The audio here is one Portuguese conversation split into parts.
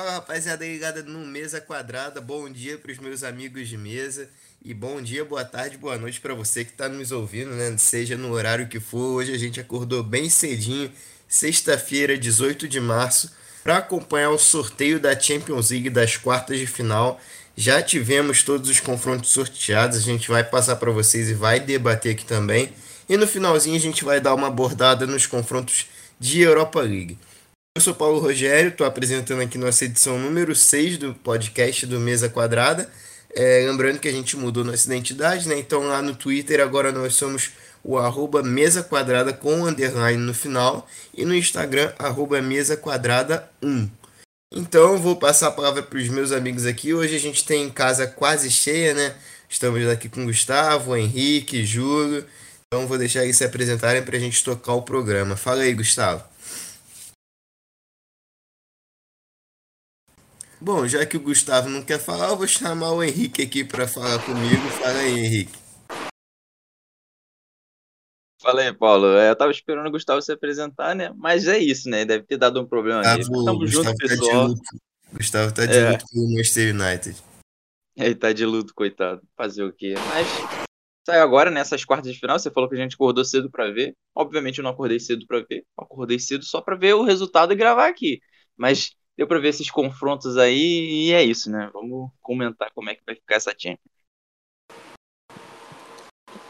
Fala rapaziada ligada no Mesa Quadrada, bom dia para os meus amigos de mesa e bom dia, boa tarde, boa noite para você que está nos ouvindo, né? Seja no horário que for. Hoje a gente acordou bem cedinho, sexta-feira, 18 de março, para acompanhar o sorteio da Champions League das quartas de final. Já tivemos todos os confrontos sorteados, a gente vai passar para vocês e vai debater aqui também. E no finalzinho a gente vai dar uma abordada nos confrontos de Europa League. Eu sou Paulo Rogério, estou apresentando aqui nossa edição número 6 do podcast do Mesa Quadrada. É, lembrando que a gente mudou nossa identidade, né? Então lá no Twitter agora nós somos o arroba mesa quadrada com underline no final e no Instagram arroba mesa quadrada 1. Então vou passar a palavra para os meus amigos aqui. Hoje a gente tem casa quase cheia, né? Estamos aqui com Gustavo, Henrique, Júlio. Então vou deixar eles se apresentarem para a gente tocar o programa. Fala aí, Gustavo. Bom, já que o Gustavo não quer falar, eu vou chamar o Henrique aqui para falar comigo. Fala aí, Henrique. Fala aí, Paulo. É, eu tava esperando o Gustavo se apresentar, né? Mas é isso, né? Deve ter dado um problema ali. Estamos juntos, tá pessoal. Gustavo tá de é. luto com o Manchester United. Ele tá de luto, coitado. Fazer o quê? Mas saiu agora nessas quartas de final. Você falou que a gente acordou cedo para ver. Obviamente eu não acordei cedo para ver. acordei cedo só para ver o resultado e gravar aqui. Mas deu para ver esses confrontos aí e é isso, né? Vamos comentar como é que vai ficar essa Champions.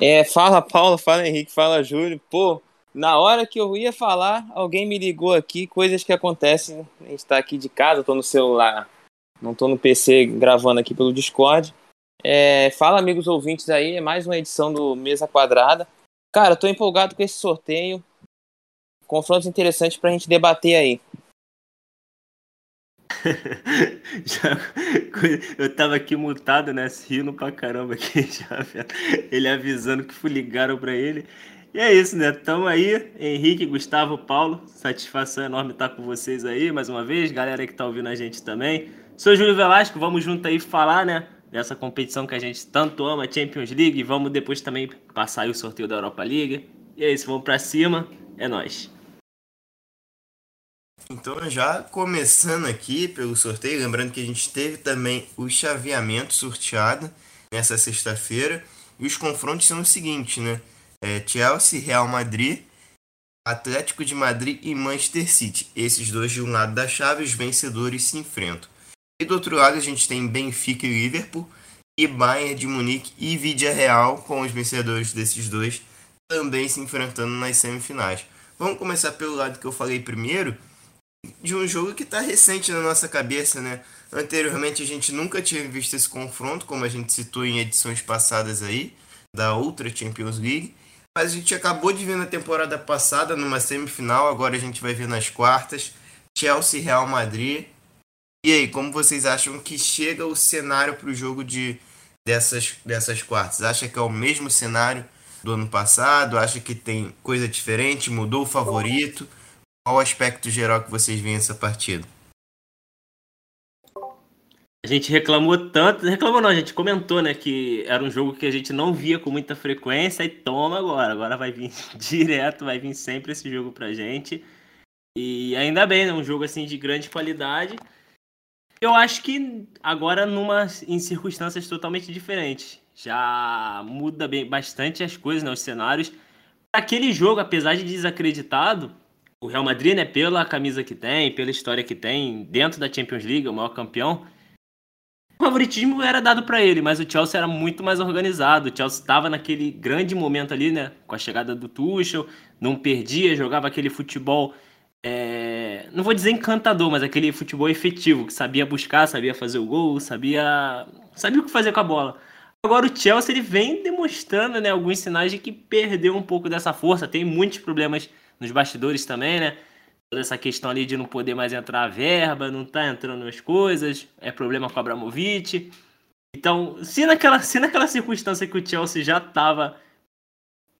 É, fala Paulo, fala Henrique, fala Júlio. Pô, na hora que eu ia falar, alguém me ligou aqui, coisas que acontecem. A gente tá aqui de casa, tô no celular, não tô no PC gravando aqui pelo Discord. É, fala, amigos ouvintes aí, é mais uma edição do Mesa Quadrada. Cara, tô empolgado com esse sorteio. Confrontos interessantes pra gente debater aí. já, eu tava aqui mutado, né? Rindo pra caramba aqui já. Ele avisando que ligaram pra ele. E é isso, né? Tamo aí, Henrique, Gustavo, Paulo. Satisfação enorme estar com vocês aí mais uma vez. Galera que tá ouvindo a gente também. Sou Júlio Velasco, vamos junto aí falar, né? Dessa competição que a gente tanto ama, Champions League. Vamos depois também passar aí o sorteio da Europa League. E é isso, vamos pra cima. É nóis. Então, já começando aqui pelo sorteio, lembrando que a gente teve também o chaveamento sorteado nessa sexta-feira. E os confrontos são os seguintes, né? É Chelsea, Real Madrid, Atlético de Madrid e Manchester City. Esses dois de um lado da chave, os vencedores se enfrentam. E do outro lado a gente tem Benfica e Liverpool, e Bayern de Munique e Vidia Real, com os vencedores desses dois também se enfrentando nas semifinais. Vamos começar pelo lado que eu falei primeiro, de um jogo que está recente na nossa cabeça, né? Anteriormente a gente nunca tinha visto esse confronto, como a gente citou em edições passadas aí, da outra Champions League. Mas a gente acabou de ver na temporada passada, numa semifinal, agora a gente vai ver nas quartas. Chelsea Real Madrid. E aí, como vocês acham que chega o cenário para o jogo de, dessas, dessas quartas? Acha que é o mesmo cenário do ano passado? Acha que tem coisa diferente? Mudou o favorito? Qual o aspecto geral que vocês veem essa partida? A gente reclamou tanto, reclamou não, a gente comentou, né, que era um jogo que a gente não via com muita frequência e toma agora, agora vai vir direto, vai vir sempre esse jogo pra gente. E ainda bem, né, um jogo assim de grande qualidade. Eu acho que agora numa em circunstâncias totalmente diferentes. Já muda bem bastante as coisas, né, os cenários. Aquele jogo, apesar de desacreditado, o Real Madrid, né, pela camisa que tem, pela história que tem, dentro da Champions League, o maior campeão, o favoritismo era dado para ele, mas o Chelsea era muito mais organizado. O Chelsea estava naquele grande momento ali, né, com a chegada do Tuchel, não perdia, jogava aquele futebol, é... não vou dizer encantador, mas aquele futebol efetivo, que sabia buscar, sabia fazer o gol, sabia, sabia o que fazer com a bola. Agora o Chelsea ele vem demonstrando né, alguns sinais de que perdeu um pouco dessa força, tem muitos problemas nos bastidores também, né? Toda essa questão ali de não poder mais entrar a verba, não tá entrando as coisas, é problema com o Abramovich. Então, se naquela, se naquela circunstância que o Chelsea já tava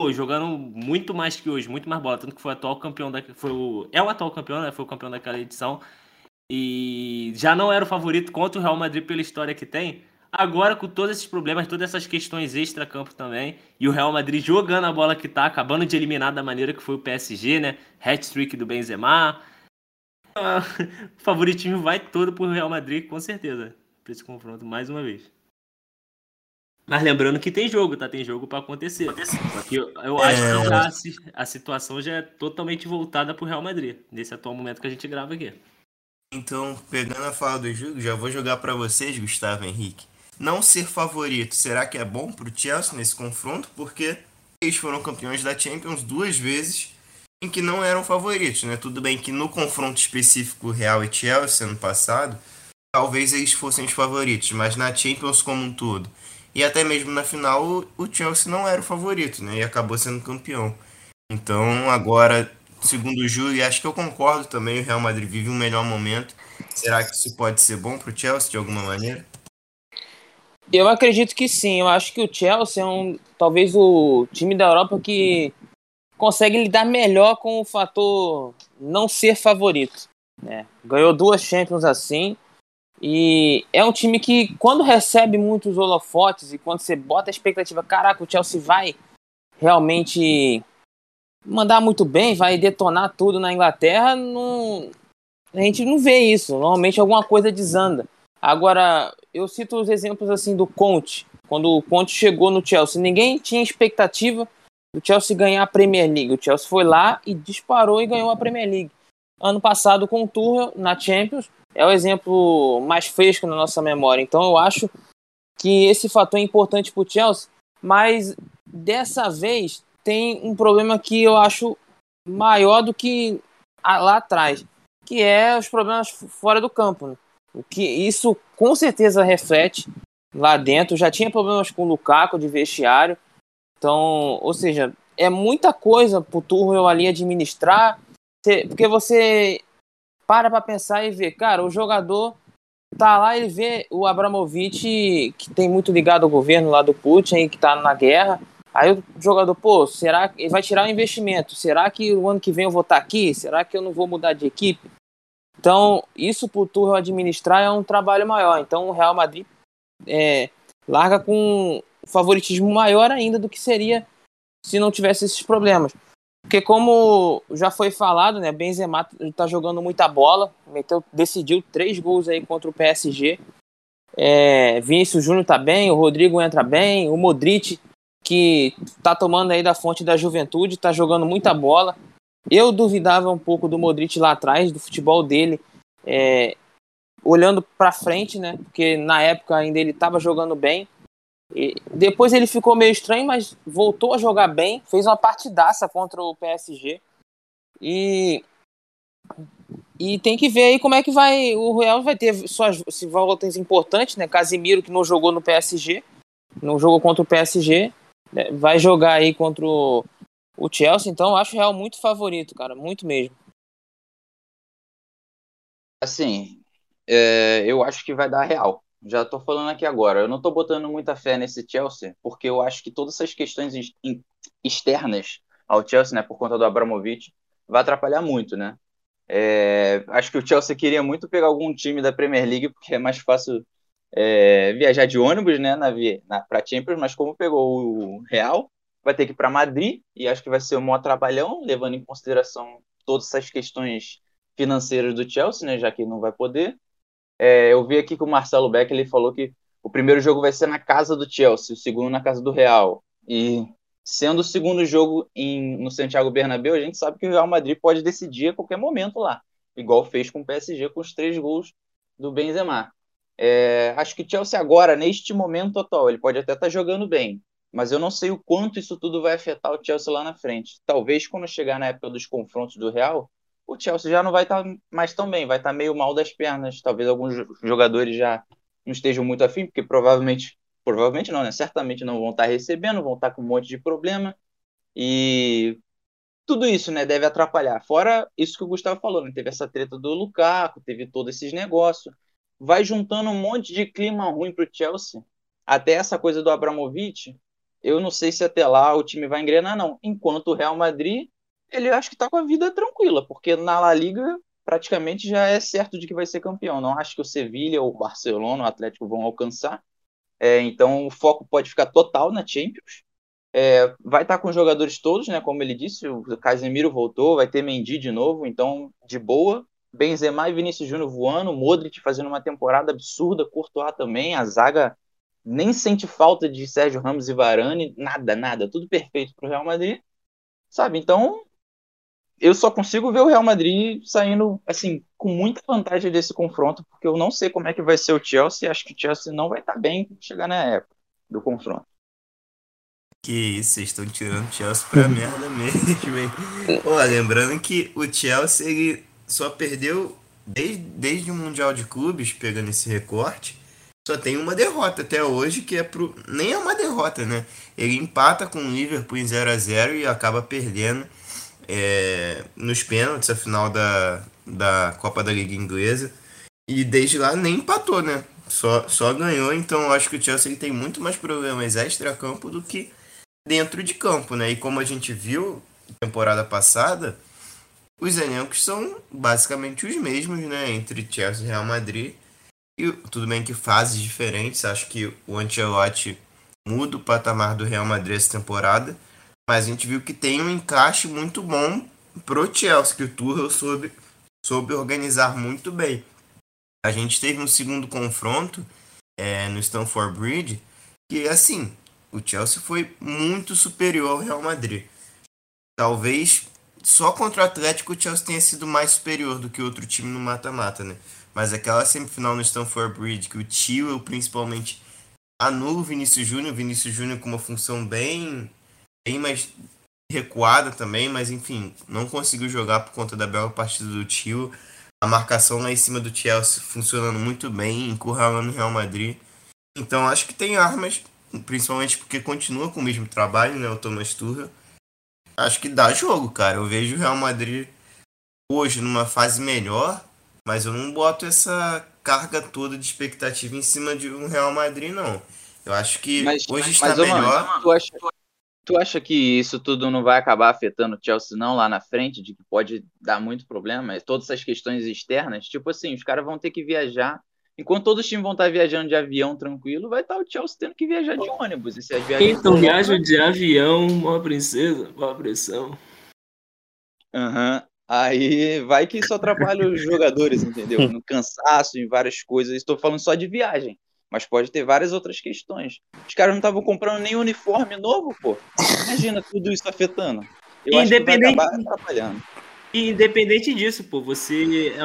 pô, jogando muito mais que hoje, muito mais bola, tanto que foi o atual campeão da, foi o, é o atual campeão, né? Foi o campeão daquela edição. E já não era o favorito contra o Real Madrid pela história que tem. Agora, com todos esses problemas, todas essas questões extra-campo também, e o Real Madrid jogando a bola que tá, acabando de eliminar da maneira que foi o PSG, né? Hat-trick do Benzema. o favoritismo vai todo pro Real Madrid, com certeza, para esse confronto, mais uma vez. Mas lembrando que tem jogo, tá? Tem jogo para acontecer. Que eu, eu acho que já, a, a situação já é totalmente voltada pro Real Madrid, nesse atual momento que a gente grava aqui. Então, pegando a fala do jogo, já vou jogar para vocês, Gustavo Henrique. Não ser favorito, será que é bom pro Chelsea nesse confronto? Porque eles foram campeões da Champions duas vezes em que não eram favoritos, né? Tudo bem que no confronto específico Real e Chelsea ano passado, talvez eles fossem os favoritos, mas na Champions como um todo e até mesmo na final o Chelsea não era o favorito, né? E acabou sendo campeão. Então agora, segundo o Júlio, acho que eu concordo também, o Real Madrid vive um melhor momento. Será que isso pode ser bom para o Chelsea de alguma maneira? Eu acredito que sim. Eu acho que o Chelsea é um, talvez o time da Europa que consegue lidar melhor com o fator não ser favorito. Né? Ganhou duas Champions assim. E é um time que, quando recebe muitos holofotes e quando você bota a expectativa, caraca, o Chelsea vai realmente mandar muito bem, vai detonar tudo na Inglaterra, não... a gente não vê isso. Normalmente alguma coisa desanda. Agora, eu cito os exemplos assim do Conte. Quando o Conte chegou no Chelsea, ninguém tinha expectativa do Chelsea ganhar a Premier League. O Chelsea foi lá e disparou e ganhou a Premier League. Ano passado com o Tuchel na Champions é o exemplo mais fresco na nossa memória. Então eu acho que esse fator é importante para o Chelsea, mas dessa vez tem um problema que eu acho maior do que lá atrás, que é os problemas fora do campo. Né? O que isso com certeza reflete lá dentro. Já tinha problemas com o Lukaku de vestiário. Então, ou seja, é muita coisa pro Tuchel ali administrar, porque você para para pensar e ver, cara, o jogador tá lá, ele vê o Abramovich, que tem muito ligado ao governo lá do Putin, que tá na guerra. Aí o jogador, pô, será que ele vai tirar o investimento? Será que o ano que vem eu vou estar tá aqui? Será que eu não vou mudar de equipe? Então, isso pro Tuchel administrar é um trabalho maior. Então, o Real Madrid é, larga com favoritismo maior ainda do que seria se não tivesse esses problemas. Porque como já foi falado, né, Benzema está jogando muita bola, meteu, decidiu três gols aí contra o PSG. É, Vinícius Júnior tá bem, o Rodrigo entra bem, o Modric, que tá tomando aí da fonte da juventude, tá jogando muita bola. Eu duvidava um pouco do Modric lá atrás, do futebol dele, é, olhando para frente, né? Porque na época ainda ele estava jogando bem. E depois ele ficou meio estranho, mas voltou a jogar bem, fez uma partidaça contra o PSG. E e tem que ver aí como é que vai. O Real vai ter suas voltas importantes, né? Casimiro, que não jogou no PSG, não jogou contra o PSG, né? vai jogar aí contra o, o Chelsea. Então, acho o Real muito favorito, cara, muito mesmo. Assim, é, eu acho que vai dar Real já tô falando aqui agora. Eu não tô botando muita fé nesse Chelsea, porque eu acho que todas essas questões externas ao Chelsea, né, por conta do Abramovich, vai atrapalhar muito, né? É, acho que o Chelsea queria muito pegar algum time da Premier League, porque é mais fácil é, viajar de ônibus, né, na, na, para Champions, mas como pegou o Real, vai ter que ir para Madrid, e acho que vai ser um maior trabalhão, levando em consideração todas essas questões financeiras do Chelsea, né, já que não vai poder. É, eu vi aqui que o Marcelo Beck ele falou que o primeiro jogo vai ser na casa do Chelsea, o segundo na casa do Real. E sendo o segundo jogo em, no Santiago Bernabéu, a gente sabe que o Real Madrid pode decidir a qualquer momento lá, igual fez com o PSG com os três gols do Benzema. É, acho que o Chelsea agora, neste momento atual, ele pode até estar tá jogando bem, mas eu não sei o quanto isso tudo vai afetar o Chelsea lá na frente. Talvez quando chegar na época dos confrontos do Real, o Chelsea já não vai estar tá mais tão bem, vai estar tá meio mal das pernas. Talvez alguns jogadores já não estejam muito afim, porque provavelmente, provavelmente não, né? Certamente não vão estar tá recebendo, vão estar com um monte de problema. E tudo isso, né, deve atrapalhar. Fora isso que o Gustavo falou, né? Teve essa treta do Lukaku, teve todos esses negócios. Vai juntando um monte de clima ruim pro Chelsea. Até essa coisa do Abramovich, eu não sei se até lá o time vai engrenar, não. Enquanto o Real Madrid ele acho que está com a vida tranquila, porque na La Liga praticamente já é certo de que vai ser campeão. Não acho que o Sevilha, o Barcelona, o Atlético vão alcançar. É, então o foco pode ficar total na Champions. É, vai estar tá com os jogadores todos, né? Como ele disse, o Casemiro voltou, vai ter Mendy de novo, então de boa. Benzema e Vinícius Júnior voando, Modric fazendo uma temporada absurda, Courtois também, a zaga nem sente falta de Sérgio Ramos e Varane, nada, nada, tudo perfeito para o Real Madrid, sabe? Então, eu só consigo ver o Real Madrid saindo, assim, com muita vantagem desse confronto, porque eu não sei como é que vai ser o Chelsea, acho que o Chelsea não vai estar tá bem chegar na época do confronto. Que isso, vocês estão tirando o Chelsea pra merda mesmo, hein? Pô, lembrando que o Chelsea, ele só perdeu desde, desde o Mundial de Clubes, pegando esse recorte, só tem uma derrota até hoje, que é pro. Nem é uma derrota, né? Ele empata com o Liverpool em 0 a 0 e acaba perdendo é, nos pênaltis a final da, da Copa da Liga Inglesa. E desde lá nem empatou, né? Só, só ganhou, então eu acho que o Chelsea tem muito mais problemas extra-campo do que dentro de campo, né? E como a gente viu temporada passada, os elencos são basicamente os mesmos, né? Entre Chelsea e Real Madrid. E tudo bem que fases diferentes. Acho que o Ancelotti muda o patamar do Real Madrid essa temporada. Mas a gente viu que tem um encaixe muito bom pro Chelsea, que o Tuchel soube, soube organizar muito bem. A gente teve um segundo confronto é, no Stamford Bridge, que assim, o Chelsea foi muito superior ao Real Madrid. Talvez só contra o Atlético o Chelsea tenha sido mais superior do que outro time no mata-mata, né? Mas aquela semifinal no Stamford Bridge, que o Tio principalmente anula o Vinícius Júnior, Vinícius Júnior com uma função bem bem mais recuada também, mas enfim, não conseguiu jogar por conta da bela partida do Tio. A marcação lá em cima do Chelsea funcionando muito bem, encurralando o Real Madrid. Então acho que tem armas, principalmente porque continua com o mesmo trabalho, né, o Thomas Tuchel. Acho que dá jogo, cara. Eu vejo o Real Madrid hoje numa fase melhor, mas eu não boto essa carga toda de expectativa em cima de um Real Madrid, não. Eu acho que mas, hoje mas, está mas, melhor. Mano, tu, acha, Tu acha que isso tudo não vai acabar afetando o Chelsea não lá na frente, de que pode dar muito problema? Todas essas questões externas, tipo assim, os caras vão ter que viajar. Enquanto todos os times vão estar viajando de avião tranquilo, vai estar o Chelsea tendo que viajar de ônibus. E se as então viaja de avião, uma princesa, uma pressão. Aham. Uhum. Aí vai que isso atrapalha os jogadores, entendeu? No cansaço, em várias coisas. Estou falando só de viagem. Mas pode ter várias outras questões. Os caras não estavam comprando nem uniforme novo, pô. Imagina tudo isso afetando. Eu Independente... acho que vai atrapalhando. E independente disso, pô, você, é,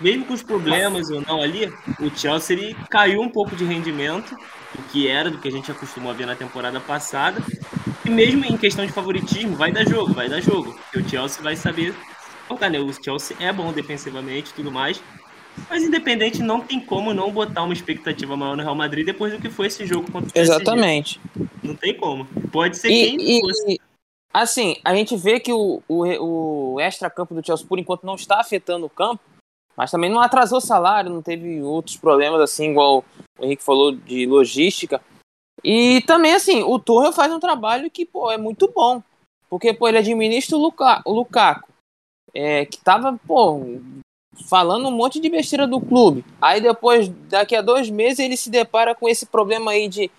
mesmo com os problemas ou não ali, o Chelsea ele caiu um pouco de rendimento do que era, do que a gente acostumou a ver na temporada passada. E mesmo em questão de favoritismo, vai dar jogo, vai dar jogo. Porque o Chelsea vai saber jogar, né? O Chelsea é bom defensivamente e tudo mais. Mas independente, não tem como não botar uma expectativa maior no Real Madrid depois do que foi esse jogo contra o PSG. Exatamente. Não tem como. Pode ser e, quem e, fosse. assim, a gente vê que o, o, o extra-campo do Chelsea, por enquanto, não está afetando o campo, mas também não atrasou salário, não teve outros problemas, assim, igual o Henrique falou, de logística. E também, assim, o Torre faz um trabalho que, pô, é muito bom. Porque, pô, ele administra o, Luka, o Lukaku, é, que tava, pô, falando um monte de besteira do clube. Aí depois, daqui a dois meses, ele se depara com esse problema aí de,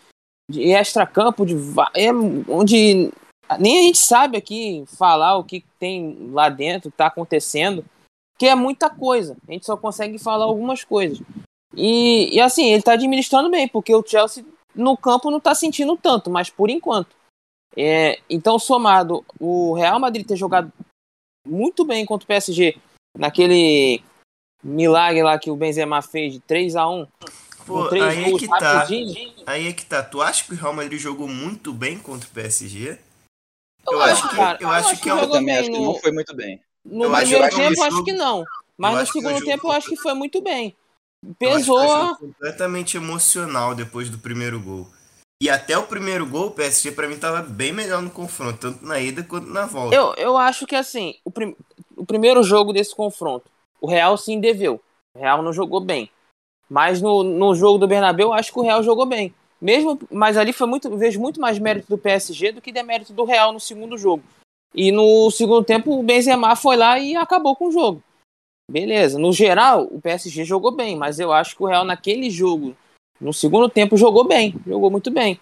de extra-campo, de, é, onde nem a gente sabe aqui falar o que tem lá dentro, que tá acontecendo, que é muita coisa. A gente só consegue falar algumas coisas. E, e assim, ele tá administrando bem, porque o Chelsea no campo não tá sentindo tanto, mas por enquanto. É, então, somado o Real Madrid ter jogado muito bem contra o PSG naquele milagre lá que o Benzema fez de 3 a 1 Pô, aí é que tá. Aí é que tá. Tu acha que o Real Madrid jogou muito bem contra o PSG? Eu, eu acho, que, cara, eu, acho, acho que, que eu também acho que não foi muito bem. No eu primeiro acho, tempo, eu acho que não. Mas no segundo tempo, eu acho que foi muito bem. Pesou. completamente emocional depois do primeiro gol. E até o primeiro gol, o PSG para mim tava bem melhor no confronto, tanto na ida quanto na volta. Eu, eu acho que assim, o, prim o primeiro jogo desse confronto, o Real sim deveu. O Real não jogou bem. Mas no, no jogo do Bernabéu, acho que o Real jogou bem. Mesmo, mas ali foi muito, vejo muito mais mérito do PSG do que demérito do Real no segundo jogo. E no segundo tempo, o Benzema foi lá e acabou com o jogo. Beleza. No geral, o PSG jogou bem, mas eu acho que o Real naquele jogo, no segundo tempo, jogou bem. Jogou muito bem.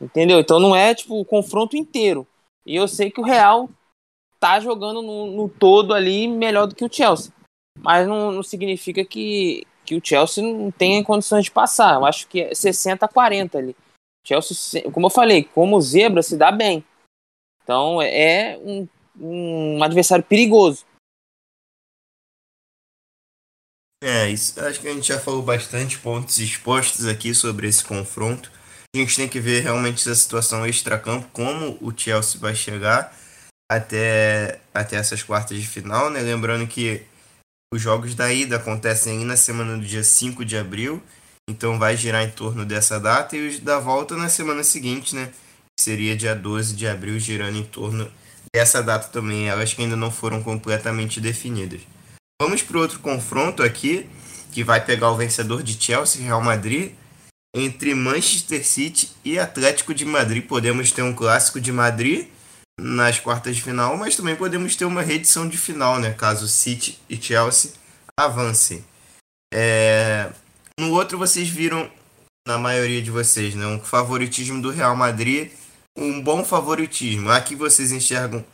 Entendeu? Então não é tipo o confronto inteiro. E eu sei que o Real tá jogando no, no todo ali melhor do que o Chelsea. mas não, não significa que, que o Chelsea não tenha condições de passar. Eu acho que é 60 a 40 ali. Chelsea, como eu falei, como zebra se dá bem. Então é um, um adversário perigoso. É, isso, acho que a gente já falou bastante pontos expostos aqui sobre esse confronto. A gente tem que ver realmente essa situação extra-campo, como o Chelsea vai chegar até, até essas quartas de final, né? Lembrando que os jogos da ida acontecem aí na semana do dia 5 de abril, então vai girar em torno dessa data, e os da volta na semana seguinte, né? Seria dia 12 de abril, girando em torno dessa data também. Elas que ainda não foram completamente definidas. Vamos para outro confronto aqui, que vai pegar o vencedor de Chelsea, Real Madrid, entre Manchester City e Atlético de Madrid. Podemos ter um clássico de Madrid nas quartas de final, mas também podemos ter uma reedição de final, né? Caso City e Chelsea avancem. É... No outro vocês viram, na maioria de vocês, né? Um favoritismo do Real Madrid, um bom favoritismo. Aqui vocês enxergam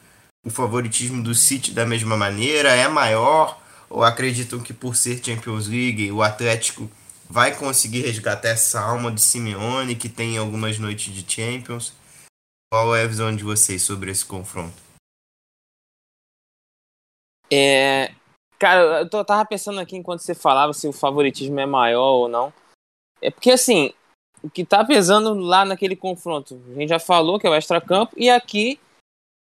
o favoritismo do City da mesma maneira, é maior, ou acreditam que por ser Champions League o Atlético vai conseguir resgatar essa alma de Simeone que tem algumas noites de Champions? Qual é a visão de vocês sobre esse confronto? É, cara, eu tô, tava pensando aqui enquanto você falava se o favoritismo é maior ou não. É porque assim, o que tá pesando lá naquele confronto, a gente já falou que é o extra-campo, e aqui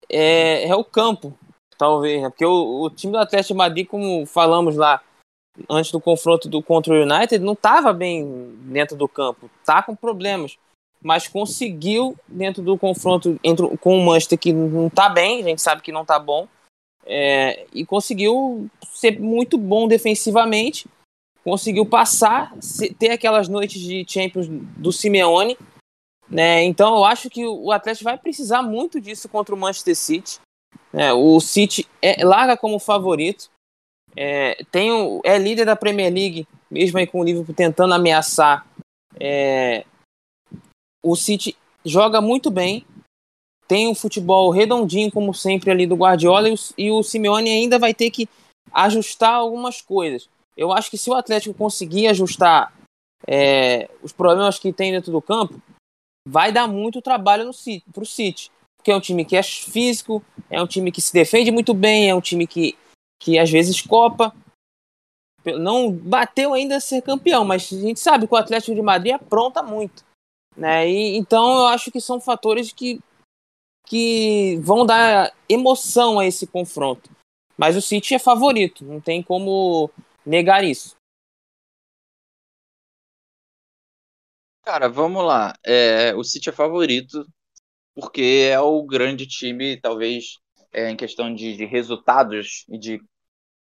é, é, o campo, talvez, né? Porque o, o, time do Atlético de Madrid, como falamos lá antes do confronto do contra o United, não tava bem dentro do campo, tá com problemas mas conseguiu, dentro do confronto entre, com o Manchester, que não está bem, a gente sabe que não está bom, é, e conseguiu ser muito bom defensivamente, conseguiu passar, ter aquelas noites de Champions do Simeone, né? Então eu acho que o Atlético vai precisar muito disso contra o Manchester City. Né? O City é, larga como favorito, é, tem o, é líder da Premier League, mesmo aí com o Liverpool tentando ameaçar. É, o City joga muito bem, tem um futebol redondinho, como sempre, ali do Guardiola, e o, e o Simeone ainda vai ter que ajustar algumas coisas. Eu acho que se o Atlético conseguir ajustar é, os problemas que tem dentro do campo, vai dar muito trabalho para o City. É um time que é físico, é um time que se defende muito bem, é um time que, que às vezes copa. Não bateu ainda ser campeão, mas a gente sabe que o Atlético de Madrid apronta muito. Né? E, então eu acho que são fatores que, que vão dar emoção a esse confronto. Mas o City é favorito, não tem como negar isso. Cara, vamos lá. É, o City é favorito porque é o grande time, talvez, é, em questão de, de resultados e de,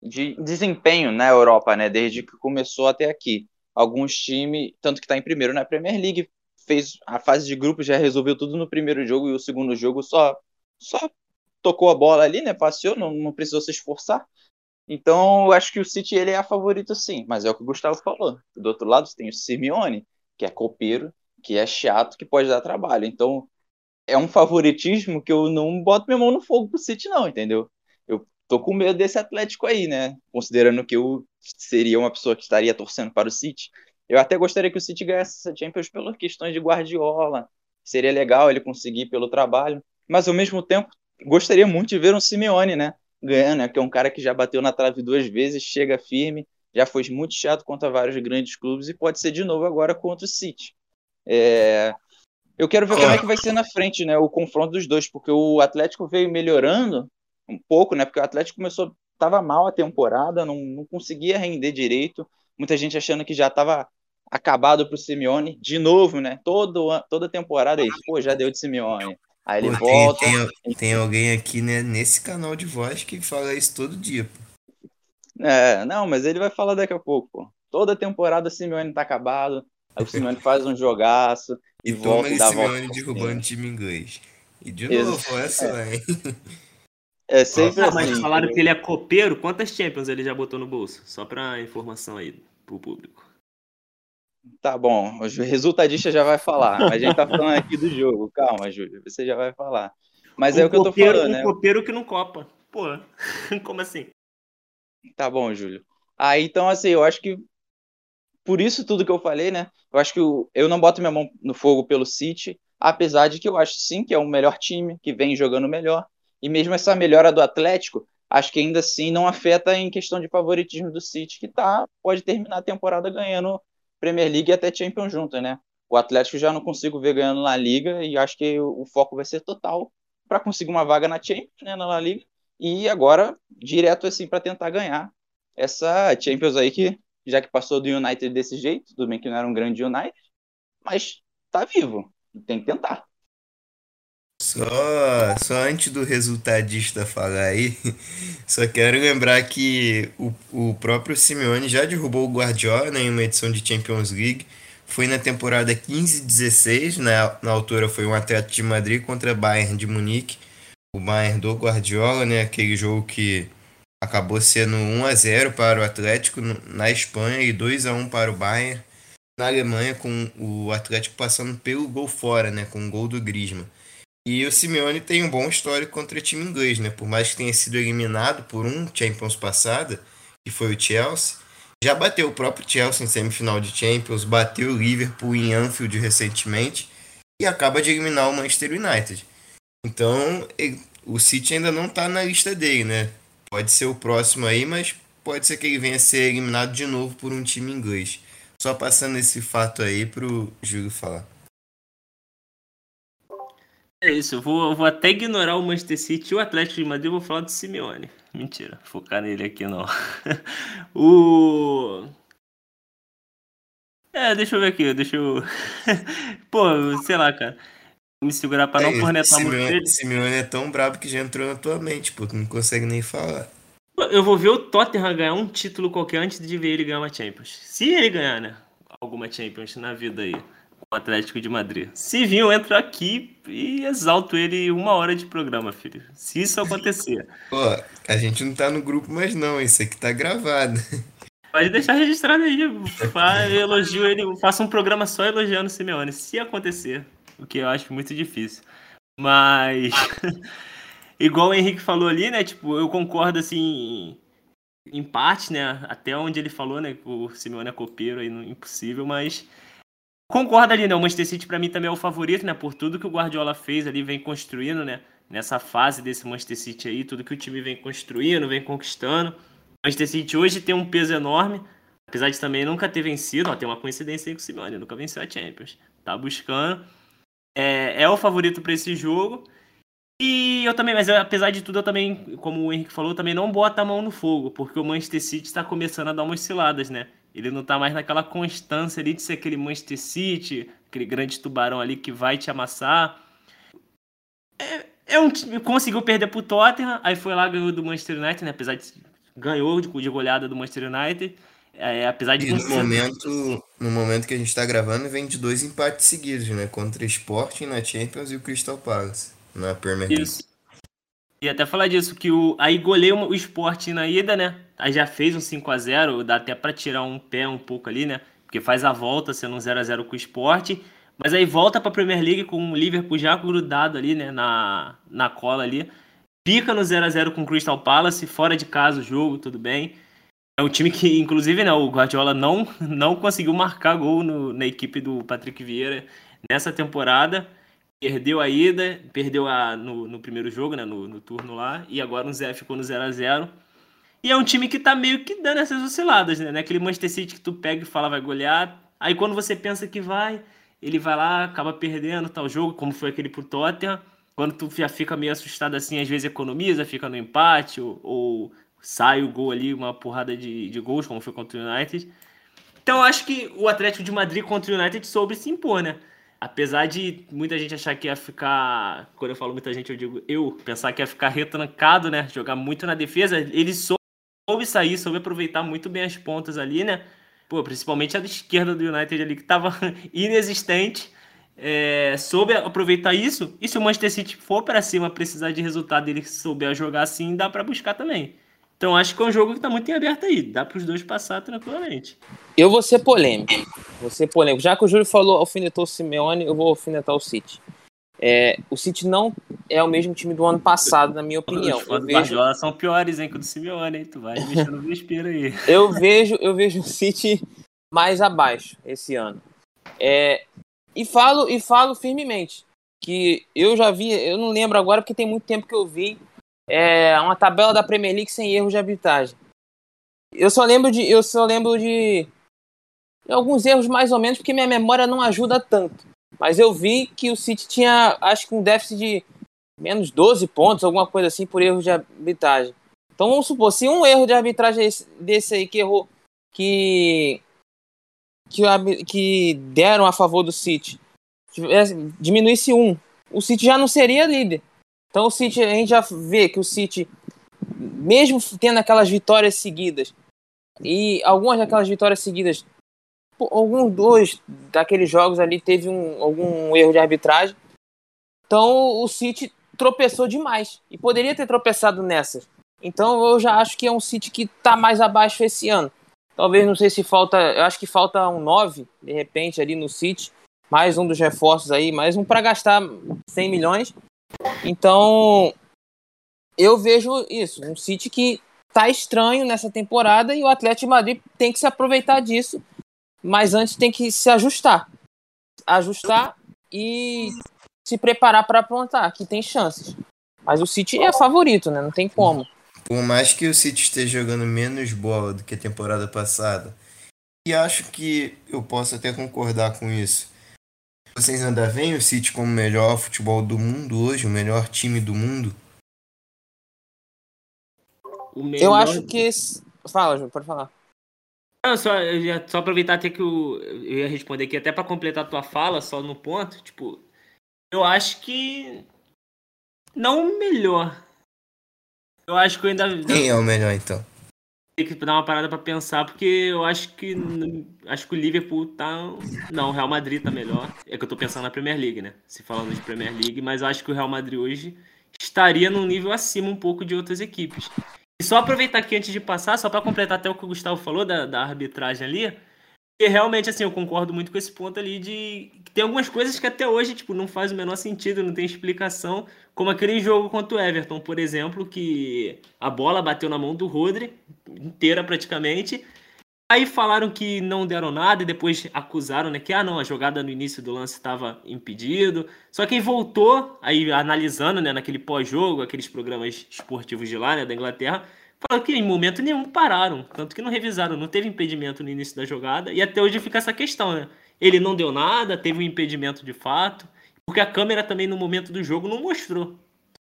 de desempenho na Europa, né? Desde que começou até aqui. Alguns times, tanto que está em primeiro na Premier League, fez a fase de grupo, já resolveu tudo no primeiro jogo e o segundo jogo só só tocou a bola ali, né? Passeou, não, não precisou se esforçar. Então, eu acho que o City ele é a favorito sim, mas é o que o Gustavo falou. Do outro lado, tem o Simeone, que é copeiro, que é chato, que pode dar trabalho. Então, é um favoritismo que eu não boto minha mão no fogo pro City não, entendeu? Eu tô com medo desse Atlético aí, né? Considerando que eu seria uma pessoa que estaria torcendo para o City. Eu até gostaria que o City ganhasse essa Champions pelas questões de Guardiola. Seria legal ele conseguir pelo trabalho. Mas ao mesmo tempo, gostaria muito de ver um Simeone, né? Ganhando, né? Que é um cara que já bateu na trave duas vezes, chega firme, já foi muito chato contra vários grandes clubes e pode ser de novo agora contra o City. É... Eu quero ver como é que vai ser na frente, né? O confronto dos dois, porque o Atlético veio melhorando um pouco, né? Porque o Atlético começou, estava mal a temporada, não, não conseguia render direito. Muita gente achando que já estava acabado pro Simeone, de novo, né? Todo, toda temporada é isso. Pô, já deu de Simeone. Aí ele pô, volta. Tem, tem, tem, alguém aqui né, nesse canal de voz que fala isso todo dia, pô. É, não, mas ele vai falar daqui a pouco, pô. Toda temporada o Simeone tá acabado. Aí o Simeone faz um jogaço. E, e toma volta, o Simeone derrubando time inglês. E de novo, essa, é. hein? É sempre ah, assim. Mas falaram que ele é copeiro. Quantas Champions ele já botou no bolso? Só pra informação aí pro público. Tá bom, o resultadista já vai falar. A gente tá falando aqui do jogo. Calma, Júlio, você já vai falar. Mas um é o que eu tô falando, um né? copeiro que não copa. Pô, como assim? Tá bom, Júlio. Aí, então, assim, eu acho que por isso tudo que eu falei, né? Eu acho que eu, eu não boto minha mão no fogo pelo City, apesar de que eu acho sim que é o melhor time, que vem jogando melhor. E mesmo essa melhora do Atlético, acho que ainda assim não afeta em questão de favoritismo do City, que tá, pode terminar a temporada ganhando Premier League e até Champions junto, né? O Atlético já não consigo ver ganhando na Liga e acho que o foco vai ser total para conseguir uma vaga na Champions, né, na La Liga, e agora direto assim para tentar ganhar essa Champions aí que já que passou do United desse jeito, tudo bem que não era um grande United, mas tá vivo, tem que tentar. Só, só antes do resultadista falar aí, só quero lembrar que o, o próprio Simeone já derrubou o Guardiola né, em uma edição de Champions League. Foi na temporada 15-16, na, na altura foi um Atlético de Madrid contra Bayern de Munique. O Bayern do Guardiola, né, aquele jogo que acabou sendo 1 a 0 para o Atlético na Espanha e 2 a 1 para o Bayern na Alemanha, com o Atlético passando pelo gol fora, né, com o gol do Griezmann. E o Simeone tem um bom histórico contra o time inglês, né? Por mais que tenha sido eliminado por um Champions passada, que foi o Chelsea, já bateu o próprio Chelsea em semifinal de Champions, bateu o Liverpool em Anfield recentemente e acaba de eliminar o Manchester United. Então, o City ainda não está na lista dele, né? Pode ser o próximo aí, mas pode ser que ele venha a ser eliminado de novo por um time inglês. Só passando esse fato aí pro Júlio falar. É isso, eu vou, eu vou até ignorar o Manchester City e o Atlético de Madrid, eu vou falar do Simeone. Mentira, focar nele aqui não. o. É, deixa eu ver aqui, deixa eu. Pô, sei lá, cara. Me segurar pra não é, cornetar muito ele. Simeone é tão brabo que já entrou na tua mente, pô, tu não consegue nem falar. Eu vou ver o Tottenham ganhar um título qualquer antes de ver ele ganhar uma Champions. Se ele ganhar, né? Alguma Champions na vida aí o Atlético de Madrid. Se vir, eu entro aqui e exalto ele uma hora de programa, filho. Se isso acontecer. Pô, a gente não tá no grupo mais não, isso aqui tá gravado. Pode deixar registrado aí. Eu elogio ele, faço um programa só elogiando o Simeone, se acontecer. O que eu acho muito difícil. Mas. igual o Henrique falou ali, né? Tipo, eu concordo assim. Em parte, né? Até onde ele falou, né? O Simeone é copeiro aí, impossível, mas Concordo ali, né? O Manchester City para mim também é o favorito, né? Por tudo que o Guardiola fez ali, vem construindo, né? Nessa fase desse Manchester City aí, tudo que o time vem construindo, vem conquistando. O Manchester City hoje tem um peso enorme, apesar de também nunca ter vencido. Ó, tem uma coincidência aí com o Simeone, nunca venceu a Champions. Tá buscando. É, é o favorito para esse jogo. E eu também, mas apesar de tudo, eu também, como o Henrique falou, também não bota a mão no fogo, porque o Manchester City está começando a dar umas osciladas, né? Ele não tá mais naquela constância ali de ser aquele Manchester City, aquele grande tubarão ali que vai te amassar. É, é um time, conseguiu perder pro Tottenham, aí foi lá ganhou do Manchester United, né? Apesar de ganhou de, de goleada do Manchester United. É, apesar de e no momento, no momento que a gente está gravando, vem de dois empates seguidos, né? Contra o Sporting na Champions e o Crystal Palace na Premier League. Isso. E até falar disso, que o, aí goleou o Sporting na ida, né? Aí já fez um 5 a 0 dá até para tirar um pé um pouco ali, né? Porque faz a volta sendo um 0 a 0 com o Sport, mas aí volta para a Premier League com o Liverpool já grudado ali, né, na, na cola ali. Pica no 0 a 0 com o Crystal Palace, fora de casa o jogo, tudo bem. É um time que, inclusive, né, o Guardiola não, não conseguiu marcar gol no, na equipe do Patrick Vieira nessa temporada. Perdeu a ida, perdeu a, no, no primeiro jogo, né, no, no turno lá, e agora no Zé ficou no 0 a 0 e é um time que tá meio que dando essas osciladas, né? Aquele Manchester City que tu pega e fala vai golear. Aí quando você pensa que vai, ele vai lá, acaba perdendo tal jogo, como foi aquele pro Tottenham. Quando tu já fica meio assustado assim, às vezes economiza, fica no empate, ou, ou sai o gol ali, uma porrada de, de gols, como foi contra o United. Então acho que o Atlético de Madrid contra o United soube se impor, né? Apesar de muita gente achar que ia ficar. Quando eu falo muita gente, eu digo eu, pensar que ia ficar retrancado, né? Jogar muito na defesa, ele soube sair, soube aproveitar muito bem as pontas ali, né? Pô, principalmente a da esquerda do United ali, que estava inexistente. É, soube aproveitar isso. E se o Manchester City for para cima, precisar de resultado, ele souber jogar assim, dá para buscar também. Então acho que é um jogo que está muito em aberto aí. Dá para os dois passar tranquilamente. Eu vou ser polêmico. Vou ser polêmico. Já que o Júlio falou, alfinetou o Simeone, eu vou alfinetar o City. É, o City não é o mesmo time do ano passado, na minha opinião. Os fãs do Guardiola são piores, hein, que o do Simeone, hein? Tu vai mexer no aí. Eu vejo, eu vejo o City mais abaixo esse ano. É, e falo e falo firmemente que eu já vi, eu não lembro agora porque tem muito tempo que eu vi é, uma tabela da Premier League sem erros de arbitragem. Eu só lembro de eu só lembro de alguns erros mais ou menos porque minha memória não ajuda tanto. Mas eu vi que o City tinha, acho que um déficit de menos 12 pontos, alguma coisa assim, por erro de arbitragem. Então vamos supor, se um erro de arbitragem desse aí que errou, que, que, que deram a favor do City, diminuísse um, o City já não seria líder. Então o City, a gente já vê que o City, mesmo tendo aquelas vitórias seguidas, e algumas daquelas vitórias seguidas alguns dois daqueles jogos ali teve um, algum erro de arbitragem. Então o City tropeçou demais e poderia ter tropeçado nessas. Então eu já acho que é um City que está mais abaixo esse ano. Talvez não sei se falta, eu acho que falta um 9 de repente ali no City, mais um dos reforços aí, mais um para gastar 100 milhões. Então eu vejo isso, um City que tá estranho nessa temporada e o Atlético de Madrid tem que se aproveitar disso mas antes tem que se ajustar. Ajustar e se preparar para aprontar, que tem chances. Mas o City é favorito, né? Não tem como. Por mais que o City esteja jogando menos bola do que a temporada passada, e acho que eu posso até concordar com isso. Vocês ainda veem o City como o melhor futebol do mundo hoje, o melhor time do mundo? Melhor... Eu acho que. Fala, Ju, pode falar. Não, só, ia, só aproveitar até que eu, eu ia responder aqui, até para completar a tua fala, só no ponto, tipo, eu acho que. Não o melhor. Eu acho que eu ainda. Quem é o melhor então? Que dar uma parada para pensar, porque eu acho que. Acho que o Liverpool tá. Não, o Real Madrid tá melhor. É que eu tô pensando na Premier League, né? Se falando de Premier League, mas eu acho que o Real Madrid hoje estaria num nível acima um pouco de outras equipes. E só aproveitar aqui antes de passar, só para completar até o que o Gustavo falou da, da arbitragem ali, que realmente, assim, eu concordo muito com esse ponto ali de que tem algumas coisas que até hoje, tipo, não faz o menor sentido, não tem explicação, como aquele jogo contra o Everton, por exemplo, que a bola bateu na mão do Rodri, inteira praticamente, Aí falaram que não deram nada e depois acusaram, né, que ah não, a jogada no início do lance estava impedido. Só quem voltou, aí analisando, né, naquele pós-jogo, aqueles programas esportivos de lá, né, da Inglaterra, falaram que em momento nenhum pararam, tanto que não revisaram, não teve impedimento no início da jogada e até hoje fica essa questão, né? Ele não deu nada, teve um impedimento de fato, porque a câmera também no momento do jogo não mostrou.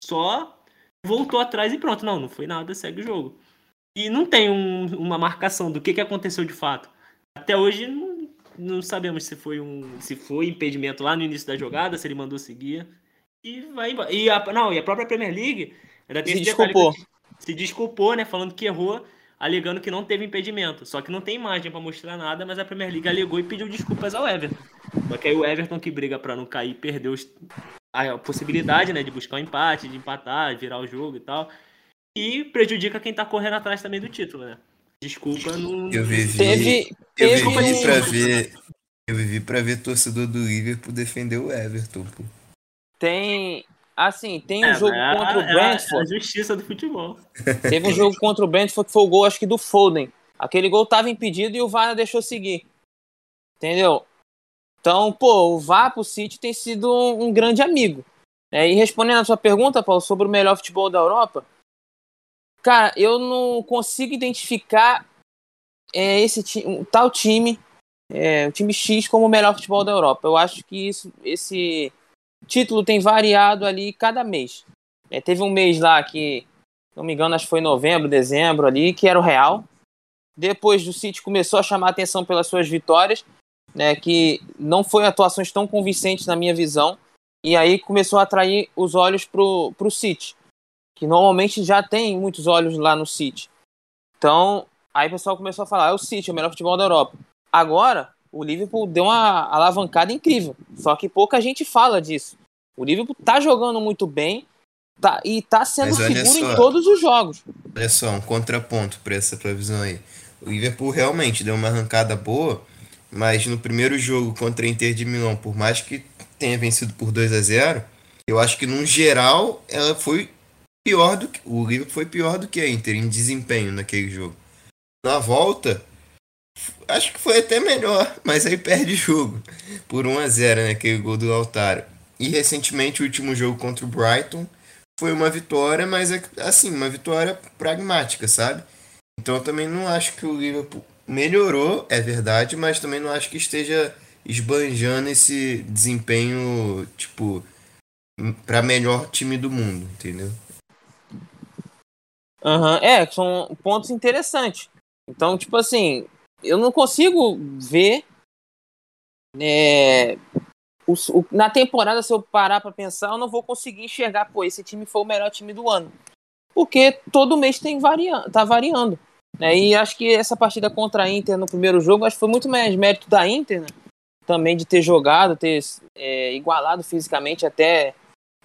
Só voltou atrás e pronto, não, não foi nada, segue o jogo. E não tem um, uma marcação do que, que aconteceu de fato. Até hoje não, não sabemos se foi um se foi impedimento lá no início da jogada, se ele mandou seguir. E vai embora. E a, não, e a própria Premier League se desculpou. Se desculpou, né? Falando que errou, alegando que não teve impedimento. Só que não tem imagem para mostrar nada, mas a Premier League alegou e pediu desculpas ao Everton. Só que aí o Everton que briga para não cair perdeu a possibilidade, né, de buscar um empate, de empatar, virar o jogo e tal e prejudica quem tá correndo atrás também do título, né? Desculpa, não. Eu vivi, teve, eu teve vivi pra ver. Eu vivi pra ver torcedor do Liverpool defender o Everton, pô. Tem. Assim, tem um é, jogo é, contra o Brentford. É a justiça do futebol. Teve um jogo contra o Brentford que foi o gol, acho que do Foden. Aquele gol tava impedido e o VAR deixou seguir. Entendeu? Então, pô, o VAR pro City tem sido um, um grande amigo. É, e respondendo a sua pergunta, Paulo, sobre o melhor futebol da Europa, Cara, eu não consigo identificar é, esse um, tal time, é, o time X, como o melhor futebol da Europa. Eu acho que isso, esse título tem variado ali cada mês. É, teve um mês lá que, não me engano, acho que foi novembro, dezembro ali, que era o Real. Depois do City começou a chamar atenção pelas suas vitórias, né, que não foi atuações tão convincentes na minha visão. E aí começou a atrair os olhos pro, pro City que normalmente já tem muitos olhos lá no City. Então, aí o pessoal começou a falar, é o City, é o melhor futebol da Europa. Agora, o Liverpool deu uma alavancada incrível, só que pouca gente fala disso. O Liverpool tá jogando muito bem tá, e tá sendo seguro só, em todos os jogos. Olha só, um contraponto para essa previsão aí. O Liverpool realmente deu uma arrancada boa, mas no primeiro jogo contra a Inter de Milão, por mais que tenha vencido por 2 a 0 eu acho que, no geral, ela foi pior do que. O Liverpool foi pior do que a Inter em desempenho naquele jogo. Na volta, acho que foi até melhor, mas aí perde jogo. Por 1 a 0 né? Aquele gol do Altário. E recentemente, o último jogo contra o Brighton foi uma vitória, mas é assim, uma vitória pragmática, sabe? Então eu também não acho que o Liverpool melhorou, é verdade, mas também não acho que esteja esbanjando esse desempenho, tipo, para melhor time do mundo, entendeu? Uhum. É, são pontos interessantes. Então, tipo assim, eu não consigo ver é, o, o, na temporada, se eu parar para pensar, eu não vou conseguir enxergar, pô, esse time foi o melhor time do ano. Porque todo mês tem variando, tá variando. Né? E acho que essa partida contra a Inter no primeiro jogo, acho que foi muito mais mérito da Inter, né? também de ter jogado, ter é, igualado fisicamente, até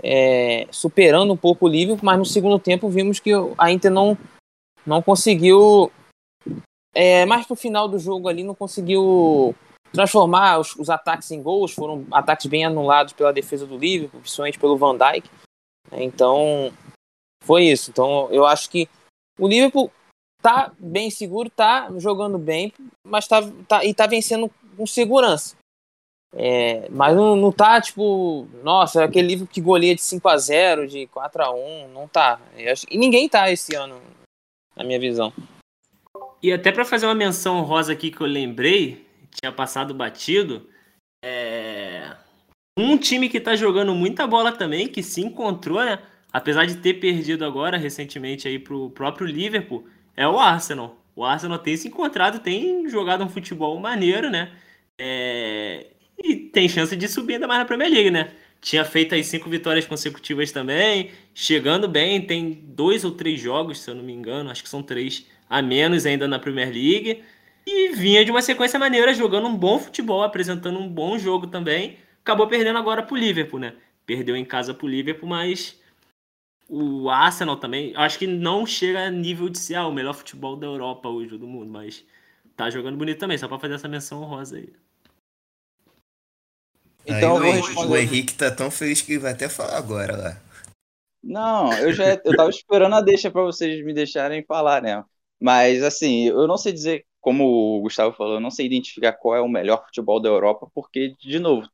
é, superando um pouco o Liverpool, mas no segundo tempo vimos que a Inter não, não conseguiu, é, mais pro final do jogo ali, não conseguiu transformar os, os, ataques em gols, foram ataques bem anulados pela defesa do Liverpool, principalmente pelo Van Dijk. Né? Então, foi isso. Então, eu acho que o Liverpool tá bem seguro, tá jogando bem, mas tá, tá e tá vencendo com segurança. É, mas não, não tá tipo, nossa, aquele livro que goleia de 5 a 0 de 4 a 1 não tá. E ninguém tá esse ano, na minha visão. E até para fazer uma menção rosa aqui que eu lembrei, tinha passado batido. É... Um time que tá jogando muita bola também, que se encontrou, né? Apesar de ter perdido agora recentemente aí pro próprio Liverpool, é o Arsenal. O Arsenal tem se encontrado, tem jogado um futebol maneiro, né? É... E tem chance de subir ainda mais na Premier League, né? Tinha feito aí cinco vitórias consecutivas também, chegando bem, tem dois ou três jogos, se eu não me engano, acho que são três a menos ainda na Premier League. E vinha de uma sequência maneira, jogando um bom futebol, apresentando um bom jogo também. Acabou perdendo agora pro Liverpool, né? Perdeu em casa pro Liverpool, mas o Arsenal também, acho que não chega a nível de ser ah, o melhor futebol da Europa hoje, do mundo, mas tá jogando bonito também, só para fazer essa menção honrosa aí. Então, aí, o, o Henrique tá tão feliz que vai até falar agora lá. Não, eu já eu tava esperando a deixa para vocês me deixarem falar, né? Mas assim, eu não sei dizer como o Gustavo falou, eu não sei identificar qual é o melhor futebol da Europa, porque, de novo,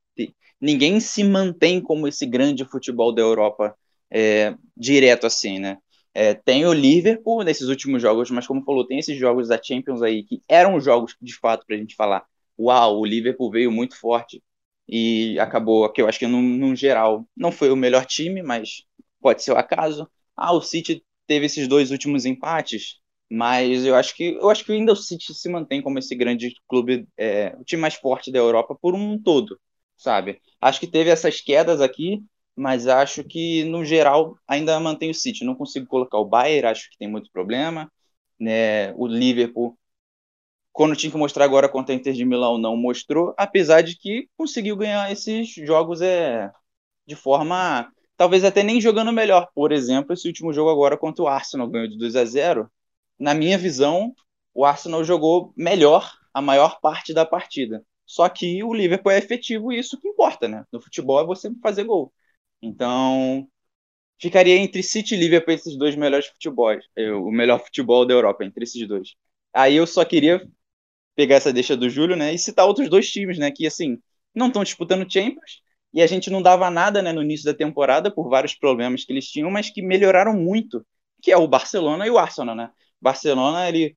ninguém se mantém como esse grande futebol da Europa é, direto assim, né? É, tem o Liverpool nesses últimos jogos, mas como falou, tem esses jogos da Champions aí que eram jogos de fato para a gente falar, uau, o Liverpool veio muito forte e acabou, que eu acho que no, no geral não foi o melhor time, mas pode ser o acaso. Ah, o City teve esses dois últimos empates, mas eu acho que eu acho que ainda o City se mantém como esse grande clube, é, o time mais forte da Europa por um todo, sabe? Acho que teve essas quedas aqui, mas acho que no geral ainda mantém o City. Não consigo colocar o Bayern, acho que tem muito problema, né? O Liverpool quando tinha que mostrar agora contra a Inter de Milão não mostrou, apesar de que conseguiu ganhar esses jogos é de forma talvez até nem jogando melhor. Por exemplo, esse último jogo agora contra o Arsenal ganhou de 2 a 0 na minha visão, o Arsenal jogou melhor a maior parte da partida. Só que o Liverpool é efetivo e isso que importa, né? No futebol é você fazer gol. Então, ficaria entre City e Liverpool esses dois melhores futebols. É, o melhor futebol da Europa, entre esses dois. Aí eu só queria pegar essa deixa do Júlio, né? E citar outros dois times, né? Que, assim, não estão disputando Champions e a gente não dava nada né, no início da temporada por vários problemas que eles tinham, mas que melhoraram muito, que é o Barcelona e o Arsenal, né? Barcelona ele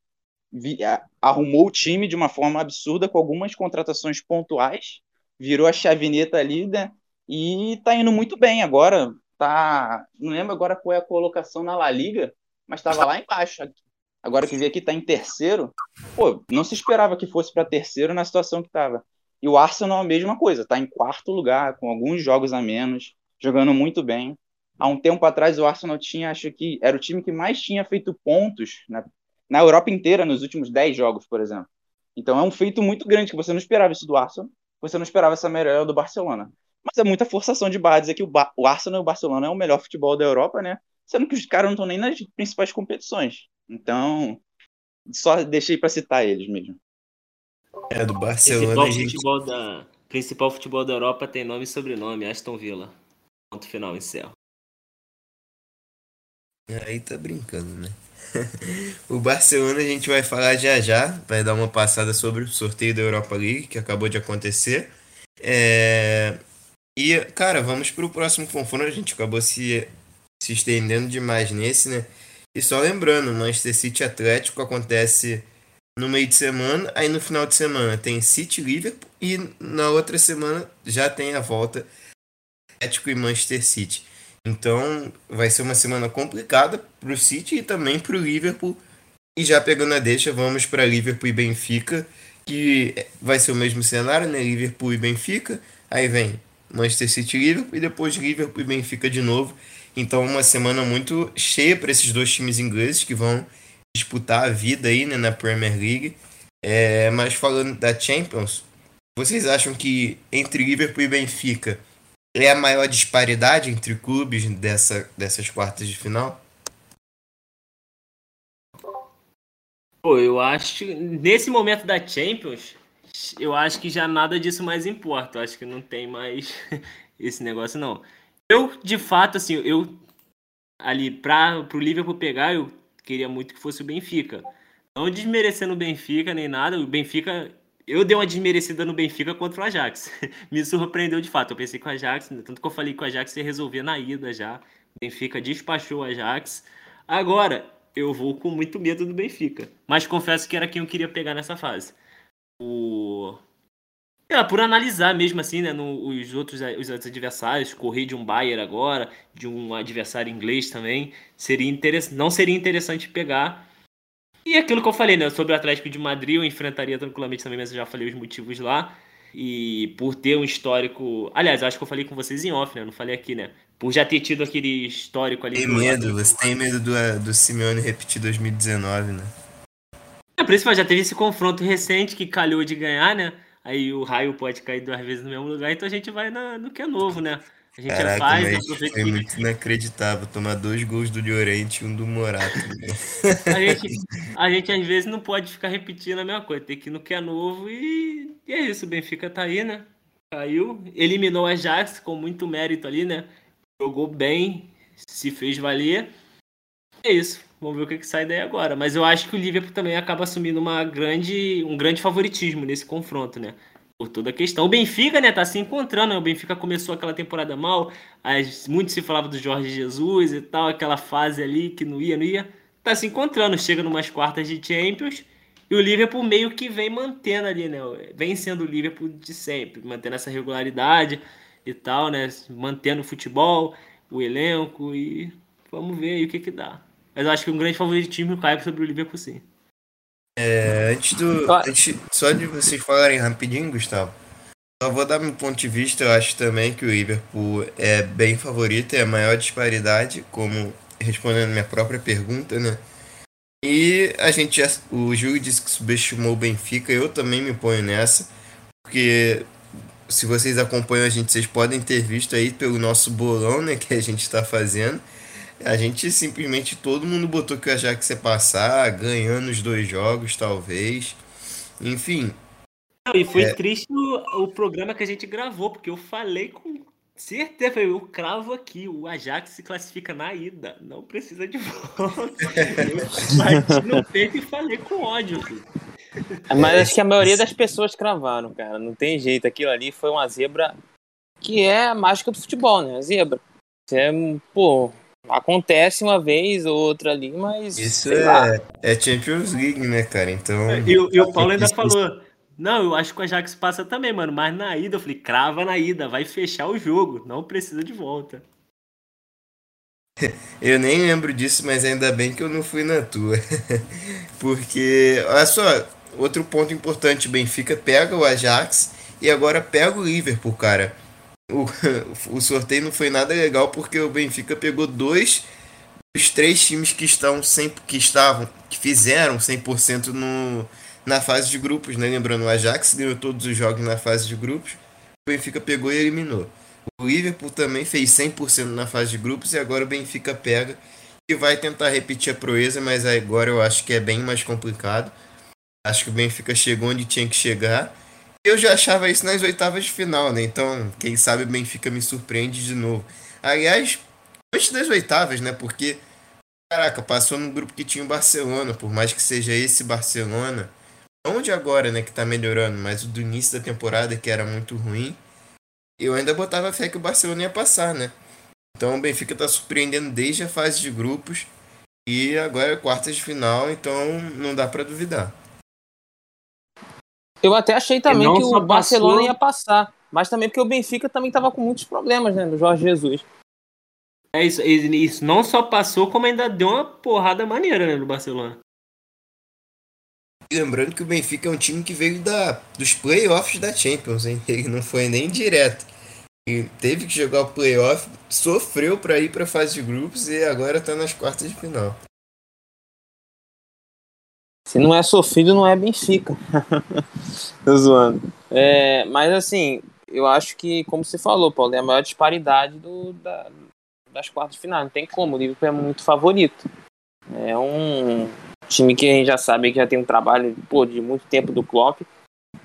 arrumou o time de uma forma absurda com algumas contratações pontuais, virou a chavineta ali, né? E tá indo muito bem agora. Tá, não lembro agora qual é a colocação na La Liga, mas estava lá embaixo. Agora que vê aqui tá em terceiro, pô, não se esperava que fosse para terceiro na situação que tava. E o Arsenal a mesma coisa, tá em quarto lugar, com alguns jogos a menos, jogando muito bem há um tempo atrás o Arsenal tinha, acho que era o time que mais tinha feito pontos na, na Europa inteira nos últimos 10 jogos, por exemplo. Então é um feito muito grande que você não esperava isso do Arsenal, você não esperava essa melhora do Barcelona. Mas é muita forçação de barra dizer que o, ba o Arsenal e o Barcelona é o melhor futebol da Europa, né? Sendo que os caras não estão nem nas principais competições. Então, só deixei para citar eles mesmo. É, do Barcelona. Principal, gente... futebol da, principal futebol da Europa tem nome e sobrenome, Aston Villa. Ponto final, encerro. Aí tá brincando, né? o Barcelona a gente vai falar já já, vai dar uma passada sobre o sorteio da Europa League que acabou de acontecer. É... E, cara, vamos pro próximo confronto. A gente acabou se, se estendendo demais nesse, né? E só lembrando, Manchester City Atlético acontece no meio de semana, aí no final de semana tem City Liverpool e na outra semana já tem a volta Atlético e Manchester City. Então vai ser uma semana complicada para o City e também para o Liverpool. E já pegando a deixa, vamos para Liverpool e Benfica, que vai ser o mesmo cenário, né? Liverpool e Benfica. Aí vem Manchester City e Liverpool e depois Liverpool e Benfica de novo. Então uma semana muito cheia para esses dois times ingleses que vão disputar a vida aí né, na Premier League. É, mas falando da Champions, vocês acham que entre Liverpool e Benfica é a maior disparidade entre clubes dessa, dessas quartas de final? Pô, eu acho nesse momento da Champions, eu acho que já nada disso mais importa. Eu acho que não tem mais esse negócio não. Eu, de fato, assim, eu ali para pro Liverpool pegar, eu queria muito que fosse o Benfica. Não desmerecendo o Benfica nem nada, o Benfica eu dei uma desmerecida no Benfica contra o Ajax. Me surpreendeu de fato. Eu pensei que o Ajax, tanto que eu falei que o Ajax ia resolver na ida já. O Benfica despachou o Ajax. Agora, eu vou com muito medo do Benfica. Mas confesso que era quem eu queria pegar nessa fase. O. É, por analisar mesmo assim, né, no, os, outros, os adversários, correr de um Bayern agora, de um adversário inglês também, seria interessante, não seria interessante pegar e aquilo que eu falei, né? Sobre o Atlético de Madrid, eu enfrentaria tranquilamente também, mas eu já falei os motivos lá. E por ter um histórico. Aliás, acho que eu falei com vocês em off, né? Eu não falei aqui, né? Por já ter tido aquele histórico ali. Tem medo, você tem medo do, do Simeone repetir 2019, né? É, por isso já teve esse confronto recente que calhou de ganhar, né? Aí o raio pode cair duas vezes no mesmo lugar, então a gente vai na, no que é novo, né? A gente Caraca, faz, aproveita foi muito inacreditável tomar dois gols do Llorente e um do Morato. A, gente, a gente às vezes não pode ficar repetindo a mesma coisa, tem que ir no que é novo e, e é isso, o Benfica tá aí, né? Caiu, eliminou a Ajax com muito mérito ali, né? Jogou bem, se fez valer. É isso, vamos ver o que, que sai daí agora. Mas eu acho que o Liverpool também acaba assumindo uma grande, um grande favoritismo nesse confronto, né? Por toda a questão. O Benfica, né, tá se encontrando. Né? O Benfica começou aquela temporada mal. As, muito se falava do Jorge Jesus e tal, aquela fase ali que não ia, não ia. Tá se encontrando, chega numas quartas de Champions. E o Liverpool meio que vem mantendo ali, né? Vem sendo o Liverpool de sempre, mantendo essa regularidade e tal, né? Mantendo o futebol, o elenco e vamos ver aí o que que dá. Mas eu acho que um grande favoritismo cai sobre o Liverpool sim. É, antes do. Antes, só de vocês falarem rapidinho, Gustavo. Só vou dar meu ponto de vista, eu acho também que o Liverpool é bem favorito, é a maior disparidade, como respondendo minha própria pergunta, né? E a gente já, o Júlio disse que subestimou o Benfica, eu também me ponho nessa, porque se vocês acompanham a gente, vocês podem ter visto aí pelo nosso bolão, né, que a gente está fazendo. A gente simplesmente todo mundo botou que o Ajax ia passar, ganhando os dois jogos, talvez. Enfim. E foi é... triste o, o, programa que a gente gravou, porque eu falei com certeza, eu cravo aqui, o Ajax se classifica na ida, não precisa de volta. eu bati no peito e falei com ódio. Filho. Mas acho que a maioria das pessoas cravaram, cara. Não tem jeito. Aquilo ali foi uma zebra que é a mágica do futebol, né? A zebra. É, pô, Acontece uma vez ou outra ali, mas. Isso é, é Champions League, né, cara? Então. E, e o Paulo ainda falou. Não, eu acho que o Ajax passa também, mano. Mas na ida, eu falei, crava na ida, vai fechar o jogo. Não precisa de volta. Eu nem lembro disso, mas ainda bem que eu não fui na tua. Porque, olha só, outro ponto importante: Benfica pega o Ajax e agora pega o Liverpool, cara o, o sorteio não foi nada legal porque o Benfica pegou dois dos três times que estão sempre que estavam que fizeram 100% no na fase de grupos, né? Lembrando, o Ajax ganhou todos os jogos na fase de grupos. O Benfica pegou e eliminou. O Liverpool também fez 100% na fase de grupos e agora o Benfica pega e vai tentar repetir a proeza, mas agora eu acho que é bem mais complicado. Acho que o Benfica chegou onde tinha que chegar. Eu já achava isso nas oitavas de final, né? Então, quem sabe o Benfica me surpreende de novo. Aliás, antes das oitavas, né? Porque, caraca, passou no grupo que tinha o Barcelona, por mais que seja esse Barcelona. Não de agora, né, que tá melhorando, mas o do início da temporada, que era muito ruim. Eu ainda botava fé que o Barcelona ia passar, né? Então o Benfica tá surpreendendo desde a fase de grupos. E agora é quartas de final, então não dá para duvidar. Eu até achei também que o Barcelona passou... ia passar, mas também porque o Benfica também estava com muitos problemas, né, do Jorge Jesus. É isso, isso não só passou, como ainda deu uma porrada maneira, né, no Barcelona. Lembrando que o Benfica é um time que veio da, dos playoffs da Champions, hein? Ele não foi nem direto. E teve que jogar o playoff, sofreu para ir para a fase de grupos e agora está nas quartas de final. Se não é sofrido, não é Benfica. Tô zoando. É, mas assim, eu acho que, como você falou, Paulo, é a maior disparidade do, da, das quartas de final. Não tem como, o Liverpool é muito favorito. É um time que a gente já sabe que já tem um trabalho pô, de muito tempo do Klopp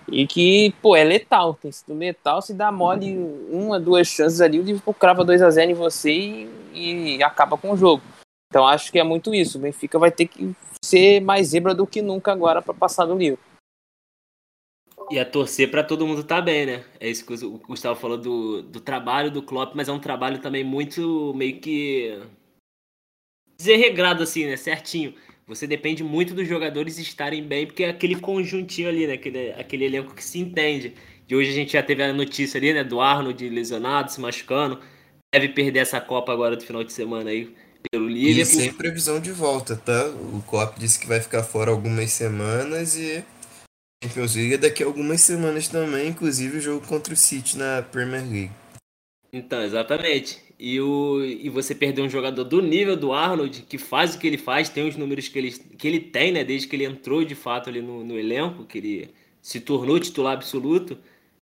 e que, pô, é letal. Tem sido letal. Se dá mole uma, duas chances ali, o Liverpool crava 2 a 0 em você e, e acaba com o jogo. Então acho que é muito isso. O Benfica vai ter que ser mais zebra do que nunca agora para passar do livro. E a torcer para todo mundo estar tá bem, né? É isso que o Gustavo falou do, do trabalho do Klopp, mas é um trabalho também muito meio que desregrado assim, né? Certinho. Você depende muito dos jogadores estarem bem, porque é aquele conjuntinho ali, né? Aquele, aquele elenco que se entende. E hoje a gente já teve a notícia ali, né? Do Arnold lesionado, se machucando. Deve perder essa Copa agora do final de semana aí pelo Liverpool. E sem previsão de volta, tá? O Klopp disse que vai ficar fora algumas semanas e Champions League daqui a algumas semanas também, inclusive o jogo contra o City na Premier League. Então, exatamente. E, o, e você perder um jogador do nível do Arnold, que faz o que ele faz, tem os números que ele, que ele tem, né? Desde que ele entrou de fato ali no, no elenco, que ele se tornou titular absoluto.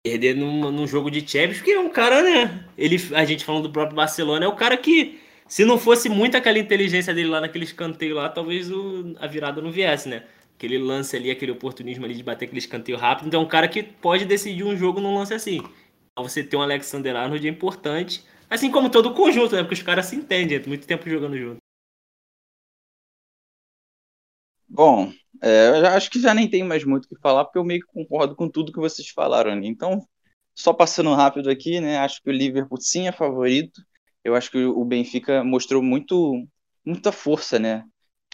Perder num, num jogo de Champions, porque é um cara, né? Ele, a gente falando do próprio Barcelona, é o cara que se não fosse muito aquela inteligência dele lá naquele escanteio lá, talvez o, a virada não viesse, né? Aquele lance ali, aquele oportunismo ali de bater aquele escanteio rápido. Então é um cara que pode decidir um jogo num lance assim. Você ter um Alexander Arnold é importante. Assim como todo o conjunto, né? Porque os caras se entendem, é muito tempo jogando junto. Bom, é, eu acho que já nem tem mais muito o que falar, porque eu meio que concordo com tudo que vocês falaram ali. Então, só passando rápido aqui, né? Acho que o Liverpool sim é favorito eu acho que o Benfica mostrou muito, muita força, né?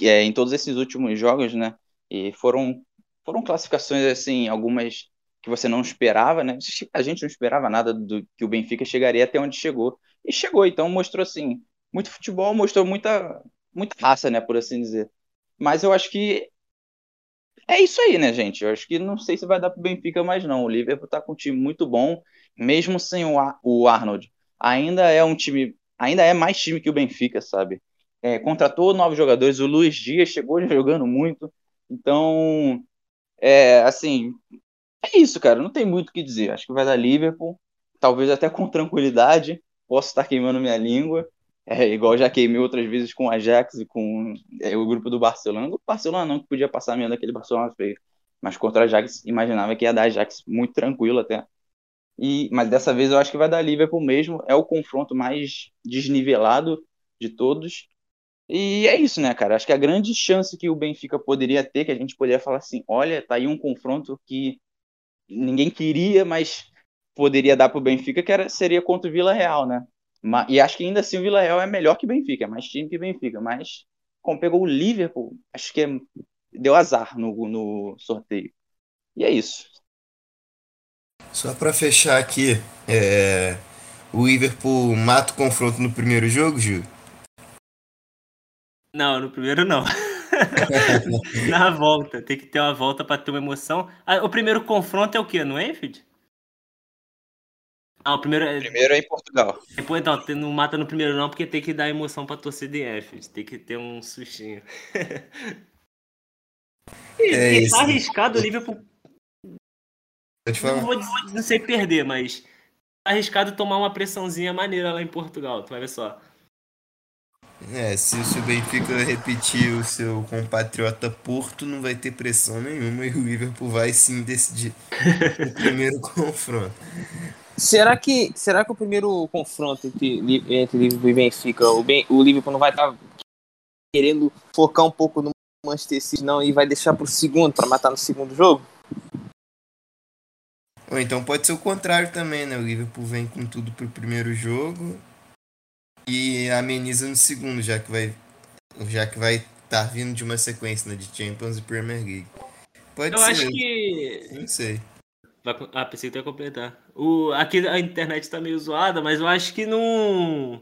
É, em todos esses últimos jogos, né? E foram, foram classificações, assim, algumas que você não esperava, né? A gente não esperava nada do que o Benfica chegaria até onde chegou. E chegou, então mostrou, assim, muito futebol, mostrou muita, muita raça, né? Por assim dizer. Mas eu acho que é isso aí, né, gente? Eu acho que não sei se vai dar pro Benfica mais, não. O Liverpool tá com um time muito bom, mesmo sem o, Ar o Arnold. Ainda é um time ainda é mais time que o Benfica, sabe? É, contratou novos jogadores, o Luiz Dias chegou jogando muito, então, é, assim, é isso, cara, não tem muito o que dizer. Acho que vai dar Liverpool, talvez até com tranquilidade, posso estar queimando minha língua, é, igual já queimei outras vezes com o Ajax e com é, o grupo do Barcelona. O Barcelona não, que podia passar menos daquele Barcelona feio, mas contra o Ajax, imaginava que ia dar Ajax muito tranquilo até. E, mas dessa vez eu acho que vai dar Liverpool mesmo. É o confronto mais desnivelado de todos. E é isso, né, cara? Acho que a grande chance que o Benfica poderia ter, que a gente poderia falar assim: olha, tá aí um confronto que ninguém queria, mas poderia dar pro Benfica, que era, seria contra o Vila Real, né? E acho que ainda assim o Vila Real é melhor que Benfica, é mais time que Benfica. Mas, como pegou o Liverpool, acho que é, deu azar no, no sorteio. E é isso. Só para fechar aqui, é... o Liverpool mata o confronto no primeiro jogo, Gil? Não, no primeiro não. Na volta, tem que ter uma volta para ter uma emoção. Ah, o primeiro confronto é o quê? No Enfield? Ah, o primeiro é... primeiro é em Portugal. Depois não, não mata no primeiro não, porque tem que dar emoção pra torcida de Enfield. Tem que ter um sustinho. e, é e tá arriscado o Liverpool não vou não sei perder, mas tá arriscado tomar uma pressãozinha maneira lá em Portugal, tu vai ver só. É, se o Benfica repetir o seu compatriota Porto, não vai ter pressão nenhuma e o Liverpool vai sim decidir o primeiro confronto. Será que, será que o primeiro confronto entre, entre Liverpool e Benfica, o, ben, o Liverpool não vai estar tá querendo focar um pouco no Manchester City não e vai deixar para o segundo, para matar no segundo jogo? Ou então pode ser o contrário também, né? O Liverpool vem com tudo pro primeiro jogo e ameniza no segundo, já que vai já que vai estar tá vindo de uma sequência né, de Champions e Premier League. Pode Eu ser. acho que não sei. Ah, pensei que ia completar. O, aqui a internet tá meio zoada, mas eu acho que não.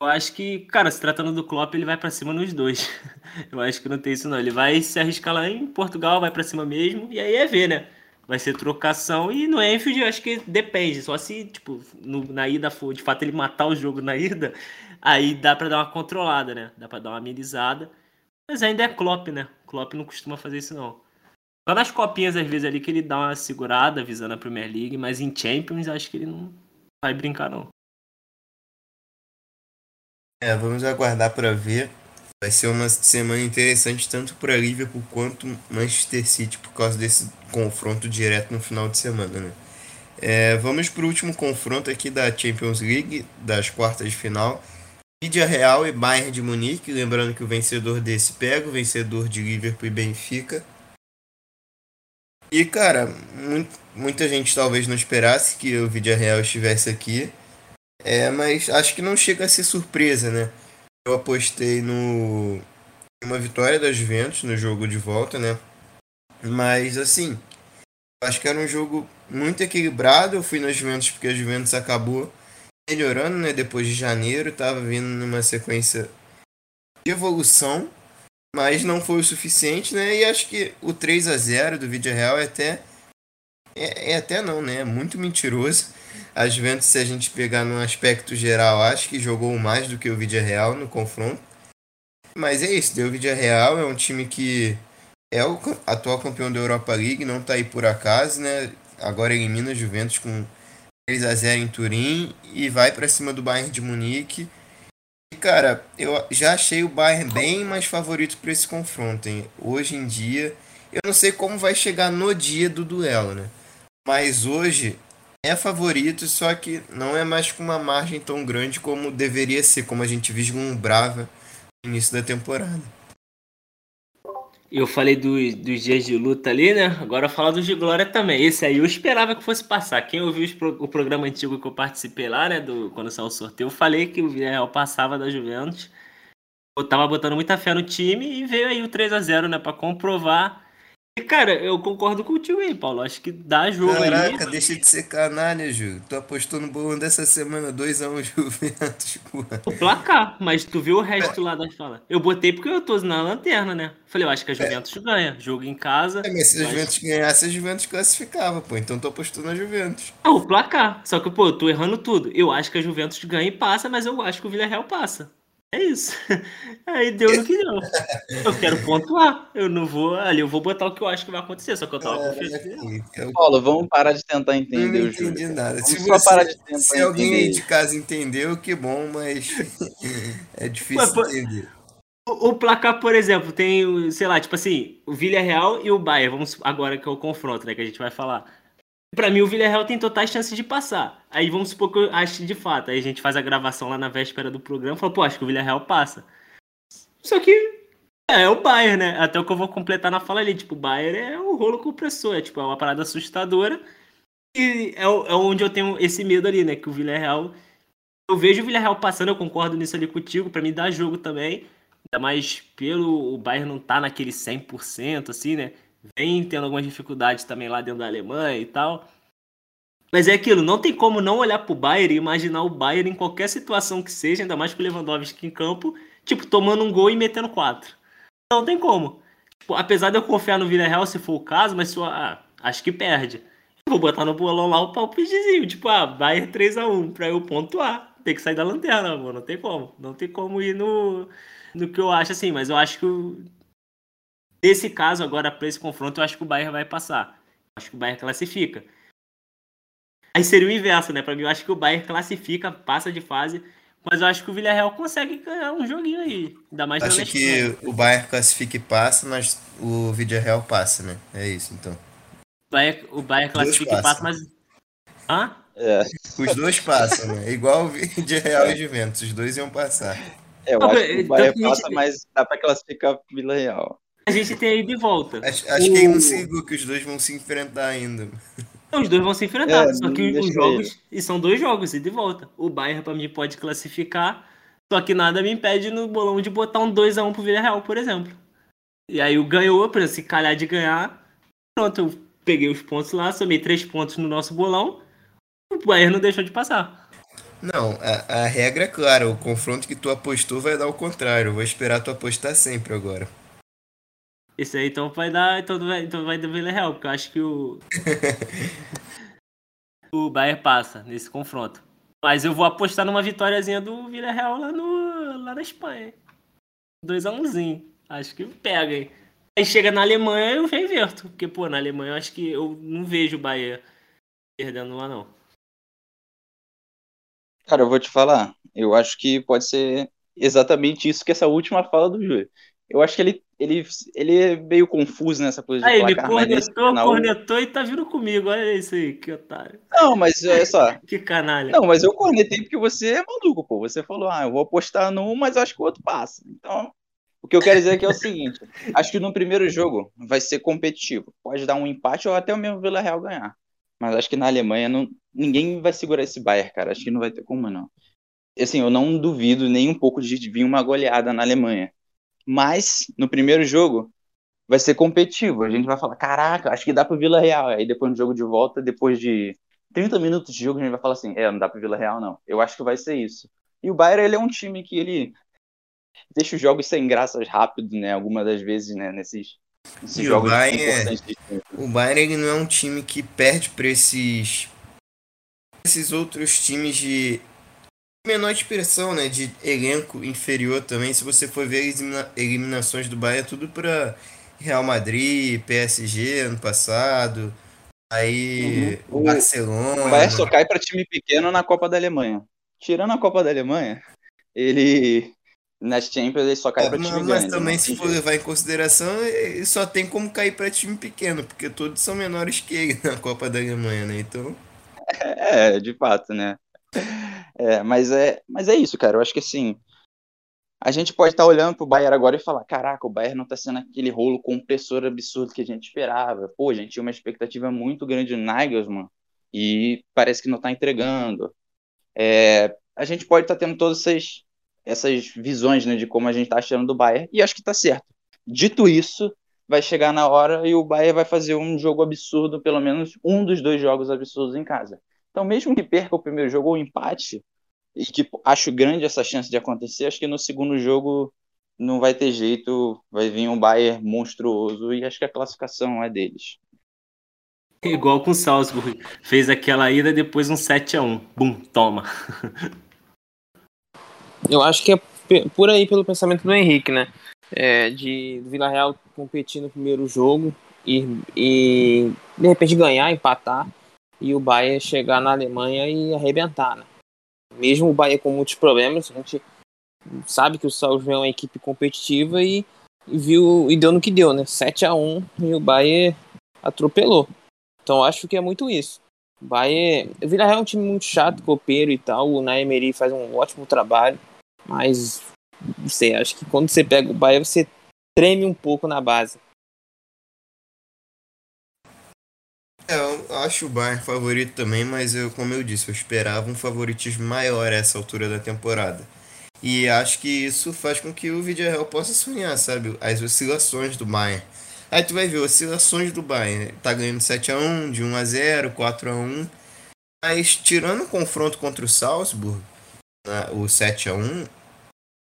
Eu acho que, cara, se tratando do Klopp, ele vai para cima nos dois. Eu acho que não tem isso não. Ele vai se arriscar lá em Portugal, vai para cima mesmo, e aí é ver, né? Vai ser trocação e no Enfield eu acho que depende. Só se, tipo, no, na ida for de fato ele matar o jogo na ida, aí dá para dar uma controlada, né? Dá para dar uma amenizada. Mas ainda é Klopp, né? Klopp não costuma fazer isso não. Só nas copinhas, às vezes, ali que ele dá uma segurada visando a Premier League, mas em Champions acho que ele não vai brincar, não. É, vamos aguardar para ver. Vai ser uma semana interessante tanto para Liverpool quanto Manchester City por causa desse confronto direto no final de semana, né? É, vamos para o último confronto aqui da Champions League, das quartas de final. Lídia Real e Bayern de Munique, lembrando que o vencedor desse pega o vencedor de Liverpool e Benfica. E, cara, muito, muita gente talvez não esperasse que o Vídeo Real estivesse aqui. É, mas acho que não chega a ser surpresa, né? Eu apostei no uma vitória da Juventus no jogo de volta, né? Mas assim, acho que era um jogo muito equilibrado. Eu fui na Juventus porque a Juventus acabou melhorando, né? Depois de janeiro, tava vindo numa sequência de evolução mas não foi o suficiente, né? E acho que o 3 a 0 do Vídeo Real é até é, é, até não, né? É muito mentiroso. A Juventus, se a gente pegar no aspecto geral, acho que jogou mais do que o Vídeo Real no confronto. Mas é isso, deu o Vídeo Real, é um time que é o atual campeão da Europa League, não tá aí por acaso, né? Agora elimina a Juventus com 3 a 0 em Turim e vai para cima do Bayern de Munique Cara, eu já achei o Bayern bem mais favorito para esse confronto, hein? Hoje em dia, eu não sei como vai chegar no dia do duelo, né? Mas hoje é favorito, só que não é mais com uma margem tão grande como deveria ser, como a gente vislumbrava no início da temporada. Eu falei dos, dos dias de luta ali, né? Agora falar dos de glória também. Esse aí eu esperava que fosse passar. Quem ouviu o programa antigo que eu participei lá, né? Do, quando saiu o sorteio, eu falei que o Villarreal passava da Juventus. Eu tava botando muita fé no time e veio aí o 3 a 0 né? Pra comprovar Cara, eu concordo contigo aí, Paulo. Acho que dá jogo Caraca, aí. deixa de ser canalha, Ju. Tu apostou no bom dessa semana 2x1 um, Juventus. O placar, mas tu viu o resto é. lá da fala. Eu botei porque eu tô na lanterna, né? Falei, eu acho que a é. Juventus é. ganha. Jogo em casa. É, mas se a Juventus ganhasse, a Juventus classificava, pô. Então tu apostou na Juventus. Ah, o placar. Só que, pô, eu tô errando tudo. Eu acho que a Juventus ganha e passa, mas eu acho que o Villarreal passa. É isso. Aí deu no que deu. Eu quero pontuar. Eu não vou. Ali eu vou botar o que eu acho que vai acontecer, só que eu tava é, confiando. É, Paulo, vamos parar de tentar entender não entendi nada. se, você, parar de tentar se alguém aí de casa entendeu, que bom, mas é difícil Ué, entender. O, o, placar, por exemplo, tem, sei lá, tipo assim, o Villarreal e o Bayern, vamos agora que é o confronto, né, que a gente vai falar. Para mim, o Villarreal tem totais chances de passar. Aí vamos supor que eu acho de fato. Aí a gente faz a gravação lá na véspera do programa e fala, pô, acho que o Villarreal passa. Só que é, é o Bayern, né? Até o que eu vou completar na fala ali. Tipo, o Bayern é o rolo compressor. É, tipo, é uma parada assustadora. E é, é onde eu tenho esse medo ali, né? Que o Villarreal... Eu vejo o Villarreal passando, eu concordo nisso ali contigo. para mim dá jogo também. Ainda mais pelo o Bayern não tá naquele 100%, assim, né? Vem tendo algumas dificuldades também lá dentro da Alemanha e tal. Mas é aquilo, não tem como não olhar pro Bayern e imaginar o Bayern em qualquer situação que seja, ainda mais com o Lewandowski em campo, tipo, tomando um gol e metendo quatro. Não tem como. Tipo, apesar de eu confiar no Villarreal se for o caso, mas eu, ah, acho que perde. Vou botar no bolão lá o palpitezinho, tipo, ah, Bayern 3x1, pra eu pontuar. Tem que sair da lanterna, amor, não tem como. Não tem como ir no, no que eu acho assim, mas eu acho que Nesse caso, agora, para esse confronto, eu acho que o Bayern vai passar. Eu acho que o Bayern classifica. Aí seria o inverso, né? Para mim, eu acho que o Bayern classifica, passa de fase Mas eu acho que o Villarreal consegue ganhar um joguinho aí. Ainda mais Acho que o Bayern classifica e passa, mas o Villarreal passa, né? É isso, então. O Bayern, o Bayern classifica e passa, mas... Hã? É. Os dois passam, né? Igual o Villarreal e Juventus, os dois iam passar. É, eu Não, acho mas- que o a gente passa, mas dá pra classificar o Vila Real. A gente tem ida e volta. Acho, acho O- que aí não se ligou que os dois vão se enfrentar ainda. Os dois vão se enfrentar, É, só que os jogos. E são dois jogos, e volta. O Bayern, pra mim, pode classificar, só que nada me impede no bolão de botar um 2x1 pro Villarreal, por exemplo. E aí o ganhou, por exemplo, se calhar de ganhar, pronto, eu peguei os pontos lá, somei três pontos no nosso bolão, o Bayern não deixou de passar. Não, a, a regra é clara, o confronto que tu apostou vai dar o contrário. Eu vou esperar tu apostar sempre agora. Esse aí então vai dar. Então vai, então vai do Villarreal, porque eu acho que o. o Bayern passa nesse confronto. Mas eu vou apostar numa vitóriazinha do Villarreal lá, no, lá na Espanha. 2x1zinho. Acho que pega, hein? Aí chega na Alemanha eu já inverto. Porque, pô, na Alemanha eu acho que eu não vejo o Bayern perdendo lá, não. Cara, eu vou te falar. Eu acho que pode ser exatamente isso que essa última fala do Júlio. Eu acho que ele, ele, ele é meio confuso nessa coisa de Aí, placar, nesse cornetou, final- cornetou e tá vindo comigo. Olha isso aí, que otário. Não, mas olha só. Que canalha. Não, mas eu cornetei porque você é maluco, pô. Você falou, ah, eu vou apostar num, mas acho que o outro passa. Então, o que eu quero dizer aqui é o seguinte: acho que no primeiro jogo vai ser competitivo. Pode dar um empate ou até o mesmo Vila Real ganhar. Mas acho que na Alemanha não, ninguém vai segurar esse Bayern, cara. Acho que não vai ter como, não. Assim, eu não duvido nem um pouco de vir uma goleada na Alemanha. Mas, no primeiro jogo, vai ser competitivo. A gente vai falar, caraca, acho que dá pro Vila Real. Aí depois no jogo de volta, depois de 30 minutos de jogo, a gente vai falar assim, é, não dá pro Vila Real, não. Eu acho que vai ser isso. E o Bayern, ele é um time que ele deixa os jogos sem graças rápido, né? Algumas das vezes, né? Nesses, nesses E o jogos Bayern é-. O Bayern ele não é um time que perde para esses esses outros times de menor expressão, né, de elenco inferior também. Se você for ver as elimina- eliminações do Bayern, é tudo para Real Madrid, PSG ano passado, aí Uhum. Barcelona. O Bayern só cai para time pequeno na Copa da Alemanha. Tirando a Copa da Alemanha, ele nas Champions ele só cai É, para mas, time mas grande. também, não se for levar em consideração, ele só tem como cair para time pequeno, porque todos são menores que ele na Copa da Alemanha, né? Então, É, de fato, né? É, mas é, mas é isso, cara. Eu acho que assim, a gente pode estar olhando pro Bayern agora e falar, caraca, o Bayern não tá sendo aquele rolo compressor absurdo que a gente esperava. Pô, a gente tinha uma expectativa muito grande no Nagelsmann e parece que não tá entregando. É, a gente pode estar tendo todas essas, essas visões, né, de como a gente tá achando do Bayern e acho que tá certo. Dito isso, vai chegar na hora e o Bayern vai fazer um jogo absurdo, pelo menos um dos dois jogos absurdos em casa. Então, mesmo que perca o primeiro jogo ou empate, e que acho grande essa chance de acontecer, acho que no segundo jogo não vai ter jeito, vai vir um Bayern monstruoso e acho que a classificação é deles. Igual com o Salzburg. Fez aquela ida depois um 7x1. Bum, toma. Eu acho que é por aí pelo pensamento do Henrique, né? É, de Vila Real competir no primeiro jogo e, e de repente ganhar, empatar e o Bayern chegar na Alemanha e arrebentar, né? Mesmo o Bayern com muitos problemas, a gente sabe que o Salzburg é uma equipe competitiva e, e viu e deu no que deu, né? 7 a 1 e o Bayern atropelou. Então acho que é muito isso. O Bayern, o Vila Real é um time muito chato, copeiro e tal. O Naemery faz um ótimo trabalho. Mas, não sei, acho que quando você pega o Bahia, você treme um pouco na base. É, eu acho o Bayern favorito também, mas eu, como eu disse, eu esperava um favoritismo maior a essa altura da temporada. E acho que isso faz com que o Villarreal possa sonhar, sabe? As oscilações do Bayern. Aí tu vai ver oscilações do Bayern. Tá ganhando 7x1, de 1x0, 4x1. Mas tirando o confronto contra o Salzburg, né, o 7x1,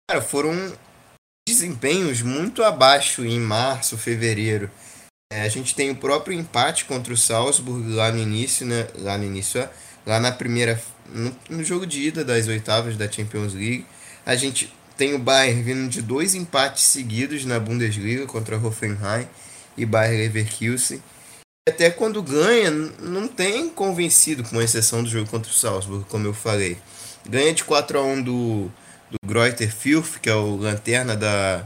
cara, foram desempenhos muito abaixo em março, fevereiro. É, a gente tem o próprio empate contra o Salzburg lá no início, né? Lá no início, lá na primeira. No, no jogo de ida das oitavas da Champions League. A gente tem o Bayern vindo de dois empates seguidos na Bundesliga contra Hoffenheim e Bayern Leverkusen. Até quando ganha, não tem convencido, com exceção do jogo contra o Salzburg, como eu falei. ganha de 4 a 1 do, do Greuther Fürth, que é o lanterna da,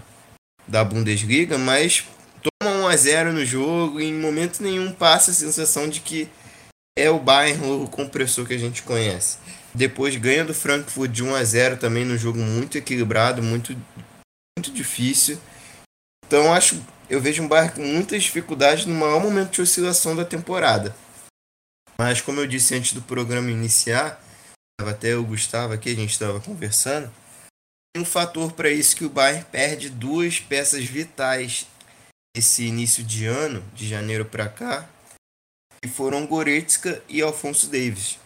da Bundesliga, mas toma 1 a 0 no jogo e em momento nenhum passa a sensação de que é o Bayern o compressor que a gente conhece. Depois ganha do Frankfurt de 1 a 0 também no jogo muito equilibrado, muito muito difícil. Então acho eu vejo um Bayern com muitas dificuldades no maior momento de oscilação da temporada. Mas como eu disse antes do programa iniciar, até o Gustavo aqui, a gente estava conversando, um fator para isso que o Bayern perde duas peças vitais esse início de ano, de janeiro para cá, que foram Goretzka e Alfonso Davis.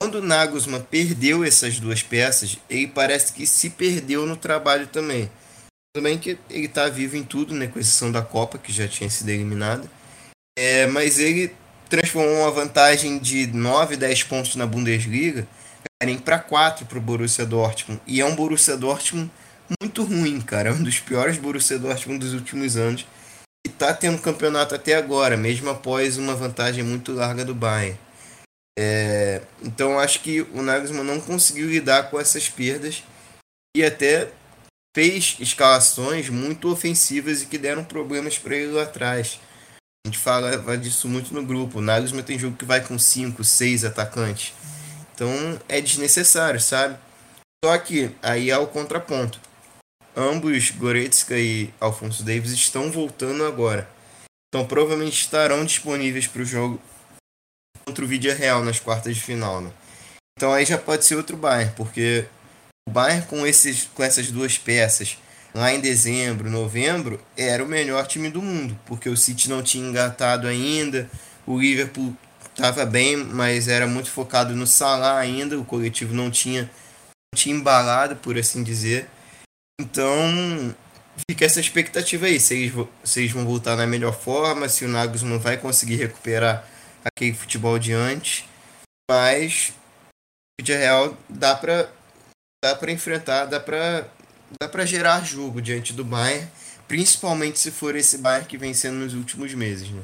Quando Nagelsmann perdeu essas duas peças, ele parece que se perdeu no trabalho também. Também que ele está vivo em tudo, né, com exceção da Copa, que já tinha sido eliminada. É, mas ele transformou uma vantagem de 9, 10 pontos na Bundesliga para 4 para o Borussia Dortmund. E é um Borussia Dortmund muito ruim, cara. É um dos piores Borussia Dortmund dos últimos anos. E tá tendo campeonato até agora, mesmo após uma vantagem muito larga do Bayern. É, então acho que o Nagelsmann não conseguiu lidar com essas perdas e até fez escalações muito ofensivas e que deram problemas para ele lá atrás. A gente fala disso muito no grupo. O Nagelsmann tem jogo que vai com 5, 6 atacantes. Então é desnecessário, sabe? Só que aí há o contraponto. Ambos, Goretzka e Alfonso Davis, estão voltando agora. Então provavelmente estarão disponíveis para o jogo contra o Vídeo Real nas quartas de final. Né? Então aí já pode ser outro Bayern, porque o Bayern com, esses, com essas duas peças lá em dezembro, novembro, era o melhor time do mundo, porque o City não tinha engatado ainda, o Liverpool estava bem, mas era muito focado no Salah ainda, o coletivo não tinha, não tinha embalado, por assim dizer. Então, fica essa expectativa aí, se eles, vão voltar na melhor forma, se o Nagelsmann vai conseguir recuperar aquele futebol de antes, mas de real dá para dá para enfrentar, dá para dá para gerar jogo diante do Bayern, principalmente se for esse Bayern que vem sendo nos últimos meses, né?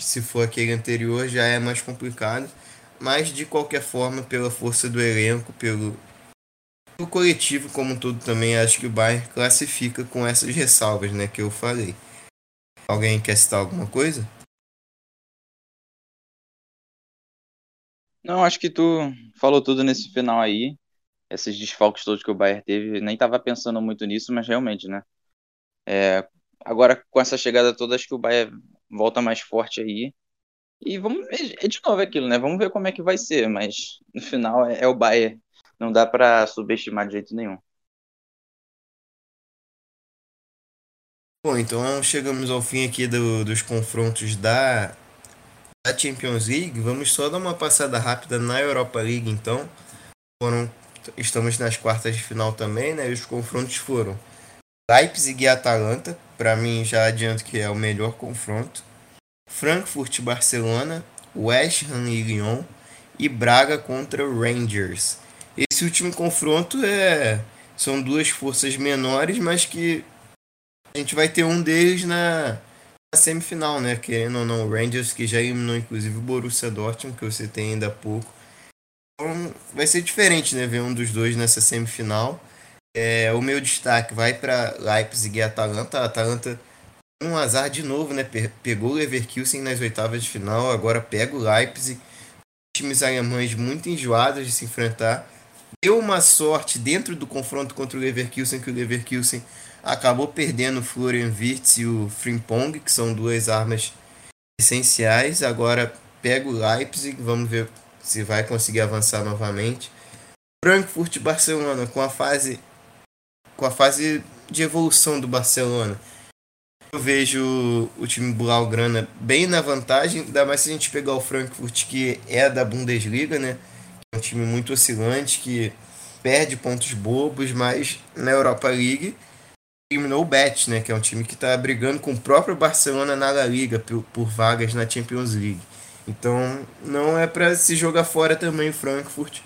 Se for aquele anterior já é mais complicado, mas de qualquer forma, pela força do elenco, pelo coletivo como um todo também acho que o Bayern classifica com essas ressalvas, né, que eu falei. Alguém quer citar alguma coisa? Não, acho que tu falou tudo nesse final aí. Esses desfalques todos que o Bayern teve, nem tava pensando muito nisso, mas realmente, né? É, agora com essa chegada toda, acho que o Bayern volta mais forte aí. E vamos ver, é de novo aquilo, né? Vamos ver como é que vai ser, mas no final é, é o Bayern. Não dá para subestimar de jeito nenhum. Bom, então chegamos ao fim aqui do, dos confrontos da, da Champions League. Vamos só dar uma passada rápida na Europa League, então. Foram, estamos nas quartas de final também, né? E os confrontos foram Leipzig e Atalanta. Para mim, já adianto que é o melhor confronto. Frankfurt e Barcelona, West Ham e Lyon e Braga contra Rangers. Esse último confronto é são duas forças menores, mas que a gente vai ter um deles na, na semifinal, né? Querendo ou não, o Rangers que já eliminou inclusive o Borussia Dortmund, que você tem ainda há pouco. Então, vai ser diferente, né? Ver um dos dois nessa semifinal. É, o meu destaque vai para Leipzig e Atalanta. A Atalanta um azar de novo, né? Pegou o Leverkusen nas oitavas de final, agora pega o Leipzig. Times alemães muito enjoados de se enfrentar. Deu uma sorte dentro do confronto contra o Leverkusen, que o Leverkusen acabou perdendo o Florian Wirtz e o Frimpong, que são duas armas essenciais. Agora pega o Leipzig, vamos ver se vai conseguir avançar novamente. Frankfurt e Barcelona com a fase com a fase de evolução do Barcelona eu vejo o time Blaugrana bem na vantagem, ainda mais se a gente pegar o Frankfurt, que é da Bundesliga, né? Um time muito oscilante, que perde pontos bobos, mas na Europa League eliminou o Bet, né? Que é um time que está brigando com o próprio Barcelona na La Liga por, por vagas na Champions League. Então não é para se jogar fora também o Frankfurt.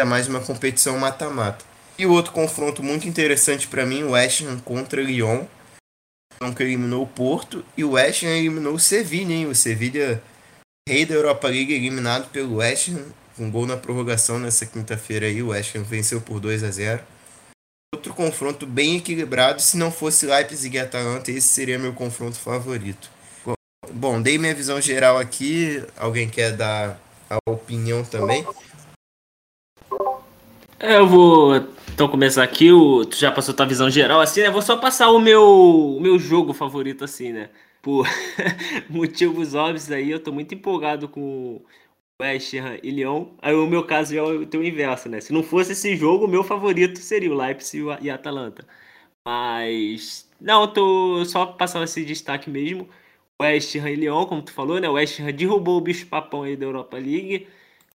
É mais uma competição mata-mata. E outro confronto muito interessante para mim, o West Ham contra Lyon que eliminou o Porto e o West Ham eliminou o Sevilla, hein? O Sevilla, rei da Europa League, eliminado pelo West Ham. Com gol na prorrogação nessa quinta-feira aí. O West Ham venceu por 2 a 0 Outro confronto bem equilibrado. Se não fosse Leipzig e Atalanta, esse seria meu confronto favorito. Bom, dei minha visão geral aqui. Alguém quer dar a opinião também? É, eu vou então começar aqui. O, tu já passou tua visão geral assim, né? Vou só passar o meu, o meu jogo favorito assim, né? Por motivos óbvios aí, eu tô muito empolgado com West Ham e Lyon. Aí o meu caso é o teu inverso, né? Se não fosse esse jogo, o meu favorito seria o Leipzig e a Atalanta. Mas não, eu tô só passando esse destaque mesmo. West Ham e Lyon, como tu falou, né? O West Ham derrubou o bicho papão aí da Europa League.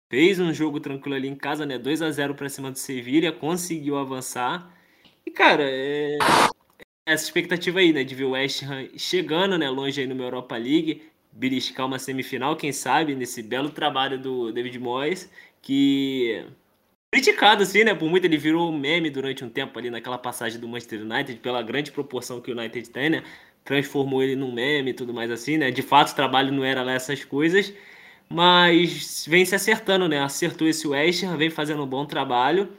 Fez um jogo tranquilo ali em casa, né? 2 a 0 para cima do Sevilha, conseguiu avançar. E cara, é... essa expectativa aí, né, de ver o West Ham chegando, né, longe aí no Europa League, beliscar uma semifinal, quem sabe, nesse belo trabalho do David Moyes, que criticado assim, né, por muito ele virou um meme durante um tempo ali naquela passagem do Manchester United, pela grande proporção que o United tem, né? Transformou ele num meme e tudo mais assim, né? De fato, o trabalho não era lá essas coisas, mas vem se acertando, né? Acertou esse West vem fazendo um bom trabalho.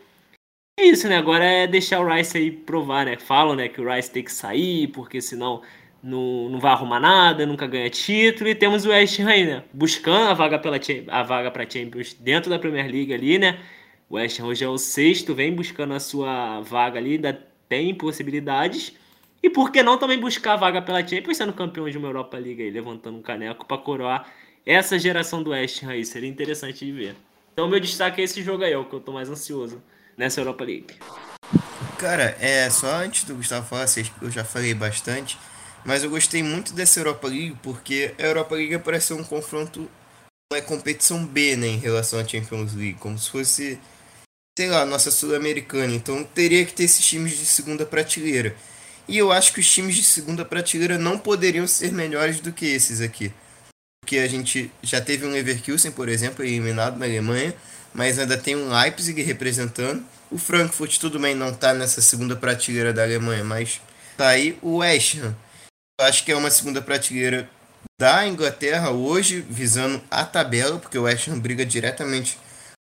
É isso, né? Agora é deixar o Rice aí provar, né? Falam, né, que o Rice tem que sair, porque senão não, não vai arrumar nada, nunca ganha título. E temos o West Ham, né? Buscando a vaga pela a vaga para Champions dentro da Premier League ali, né? O West Ham hoje é o sexto, vem buscando a sua vaga ali, ainda tem possibilidades. E por que não também buscar a vaga pela Champions, sendo campeão de uma Europa League aí, levantando um caneco para coroar essa geração do West Ham aí. Seria interessante de ver. Então, meu destaque é esse jogo aí, é o que eu tô mais ansioso nessa Europa League. Cara, é só antes do Gustavo falar, eu já falei bastante. Mas eu gostei muito dessa Europa League porque a Europa League parece um confronto, uma competição B, né, em relação à Champions League, como se fosse, sei lá, nossa Sul-Americana. Então teria que ter esses times de segunda prateleira. E eu acho que os times de segunda prateleira não poderiam ser melhores do que esses aqui. Porque a gente já teve um Leverkusen, por exemplo, eliminado na Alemanha, mas ainda tem um Leipzig representando. O Frankfurt, tudo bem, não está nessa segunda prateleira da Alemanha, mas tá aí o West Ham acho que é uma segunda prateleira da Inglaterra hoje, visando a tabela, porque o West Ham briga diretamente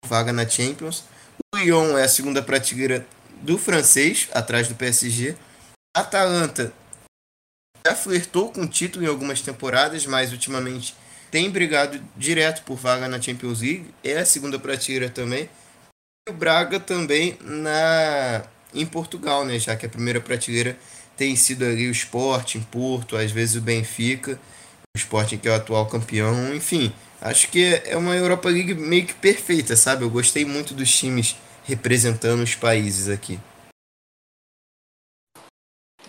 com vaga na Champions. O Lyon é a segunda prateleira do francês, atrás do PSG. Atalanta já flertou com o título em algumas temporadas, mas ultimamente tem brigado direto por vaga na Champions League. É a segunda prateleira também. E o Braga também na em Portugal, né, já que a primeira prateleira tem sido ali o Sporting, Porto, às vezes o Benfica, o Sporting que é o atual campeão, enfim. Acho que é uma Europa League meio que perfeita, sabe? Eu gostei muito dos times representando os países aqui.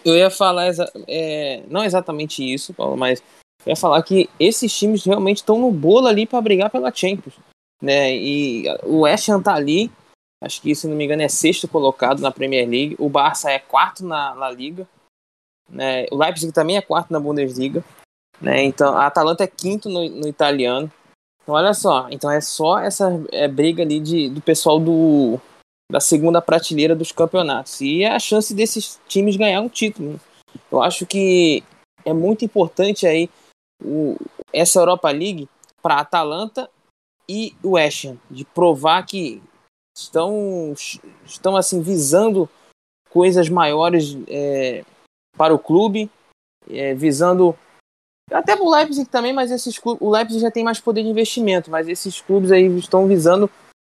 Eu ia falar, é, não exatamente isso, Paulo, mas eu ia falar que esses times realmente estão no bolo ali para brigar pela Champions. Né? E o West Ham tá ali, acho que, se não me engano, é sexto colocado na Premier League. O Barça é quarto na, na Liga. Né? O Leipzig também é quarto na Bundesliga. Né? Então a Atalanta é quinto no, no italiano. Então olha só, então é só essa é, briga ali de, do pessoal do, da segunda prateleira dos campeonatos. E é a chance desses times ganhar um título. Né? Eu acho que é muito importante aí o, essa Europa League para a Atalanta e o West Ham, de provar que estão, estão assim visando coisas maiores é, para o clube, é, visando até o Leipzig também, mas esses clubes, o Leipzig já tem mais poder de investimento, mas esses clubes aí estão visando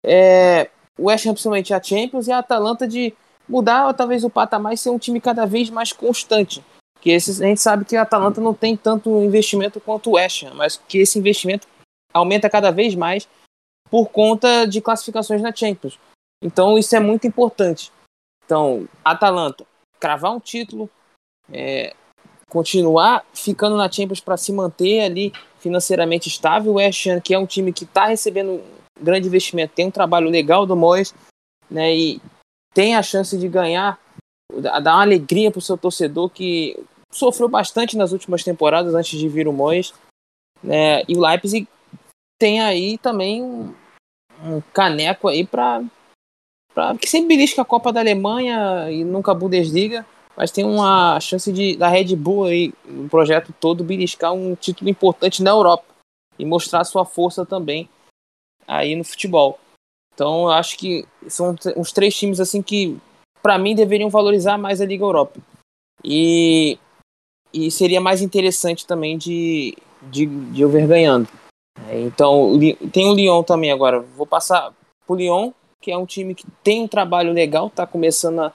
é, o West Ham principalmente a Champions e a Atalanta de mudar talvez o patamar e ser um time cada vez mais constante. Que esses, a gente sabe que a Atalanta não tem tanto investimento quanto o West Ham, mas que esse investimento aumenta cada vez mais por conta de classificações na Champions. Então isso é muito importante. Então, Atalanta, cravar um título, é, continuar ficando na Champions para se manter ali financeiramente estável. O West Ham, que é um time que está recebendo grande investimento, tem um trabalho legal do Moyes, né, e tem a chance de ganhar, dar uma alegria para o seu torcedor que sofreu bastante nas últimas temporadas antes de vir o Moyes. Né, e o Leipzig tem aí também um, um caneco aí para que sempre belisca a Copa da Alemanha e nunca a Bundesliga mas tem uma chance de da Red Bull aí, no projeto todo, beliscar um título importante na Europa e mostrar sua força também aí no futebol. Então eu acho que são uns três times assim que para mim deveriam valorizar mais a Liga Europa. E, e seria mais interessante também de, de, de eu ver ganhando. É, então tem o Lyon também agora. Vou passar pro Lyon, que é um time que tem um trabalho legal, tá começando a,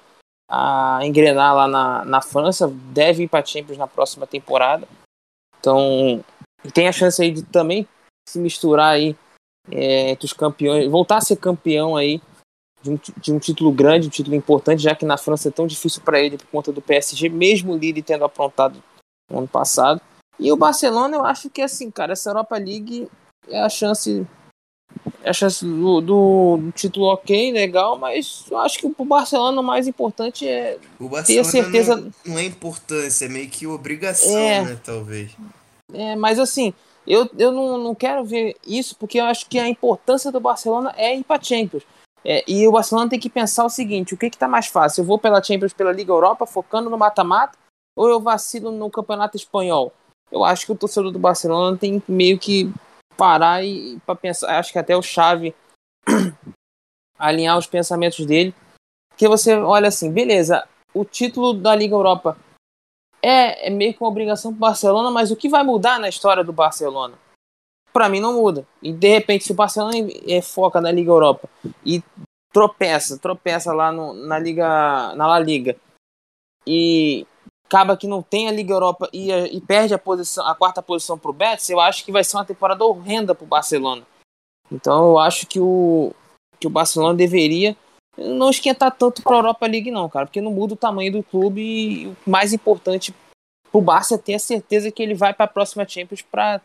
a engrenar lá na, na França, deve ir para Champions na próxima temporada. Então, tem a chance aí de também se misturar aí é, entre os campeões, voltar a ser campeão aí de um, de um título grande, um título importante, já que na França é tão difícil para ele por conta do PSG, mesmo o Lille tendo aprontado no ano passado. E o Barcelona, eu acho que assim, cara, essa Europa League é a chance a chance do, do, do, título ok, legal, mas eu acho que o Barcelona o mais importante é ter certeza. Não, não, é importância, é meio que obrigação, é, né? Talvez. É, mas assim, eu, eu não, não quero ver isso porque eu acho que a importância do Barcelona é ir para Champions. É, e o Barcelona tem que pensar o seguinte: o que está mais fácil? Eu vou pela Champions, pela Liga Europa, focando no mata-mata, ou eu vacilo no Campeonato Espanhol? Eu acho que o torcedor do Barcelona tem meio que parar e para pensar, acho que até o chave alinhar os pensamentos dele, que você olha assim, beleza, o título da Liga Europa é, é meio que uma obrigação para o Barcelona, mas o que vai mudar na história do Barcelona? Para mim não muda. E de repente, se o Barcelona é, foca na Liga Europa e tropeça, tropeça lá no, na Liga, na La Liga e acaba que não tem a Liga Europa e, e perde a posição, a quarta posição para o Betis, eu acho que vai ser uma temporada horrenda para o Barcelona. Então eu acho que o que o Barcelona deveria não esquentar tanto para a Europa League não, cara, porque não muda o tamanho do clube e o mais importante para o Barça é ter a certeza que ele vai para a próxima Champions para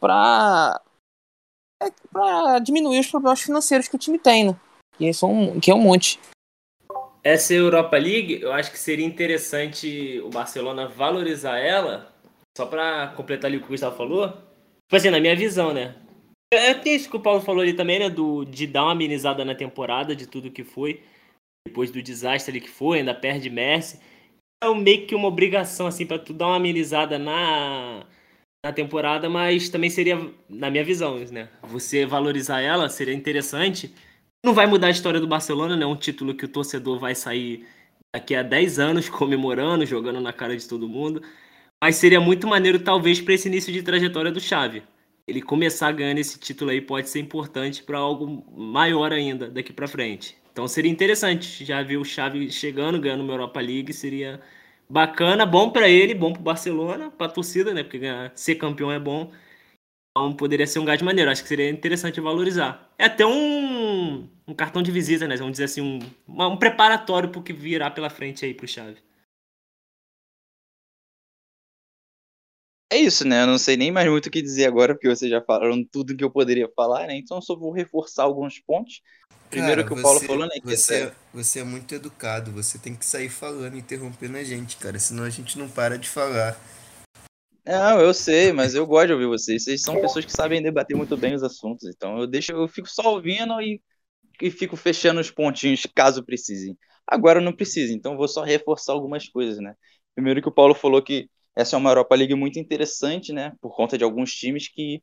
para é, para diminuir os problemas financeiros que o time tem, né? Que são que é um monte essa Europa League, eu acho que seria interessante o Barcelona valorizar ela, só para completar ali o que o Gustavo falou. Tipo assim, na minha visão, né? É, tem isso que o Paulo falou ali também, né? Do, de dar uma amenizada na temporada de tudo que foi. Depois do desastre ali que foi, ainda perde Messi. É meio que uma obrigação, assim, para tu dar uma amenizada na, na temporada, mas também seria, na minha visão, né? Você valorizar ela seria interessante não vai mudar a história do Barcelona, né? Um título que o torcedor vai sair daqui a 10 anos comemorando, jogando na cara de todo mundo. Mas seria muito maneiro, talvez, para esse início de trajetória do Xavi. Ele começar ganhando esse título aí pode ser importante para algo maior ainda daqui para frente. Então seria interessante já ver o Xavi chegando, ganhando uma Europa League, seria bacana, bom para ele, bom para o Barcelona, para a torcida, né? Porque ganhar, ser campeão é bom. Então poderia ser um gás maneiro, acho que seria interessante valorizar. É até um, um cartão de visita, né? Vamos dizer assim, um, um preparatório para o que virá pela frente aí pro Chave. É isso, né? Eu não sei nem mais muito o que dizer agora, porque vocês já falaram tudo que eu poderia falar, né? Então só vou reforçar alguns pontos. Primeiro cara, que o Paulo você, falou, né? Que você, é, você é muito educado, você tem que sair falando, interrompendo a gente, cara, senão a gente não para de falar. Não, eu sei, mas eu gosto de ouvir vocês. Vocês são pessoas que sabem debater muito bem os assuntos. Então eu deixo, eu fico só ouvindo e, e fico fechando os pontinhos caso precisem. Agora não precisa, então vou só reforçar algumas coisas, né? Primeiro que o Paulo falou que essa é uma Europa League muito interessante, né? Por conta de alguns times que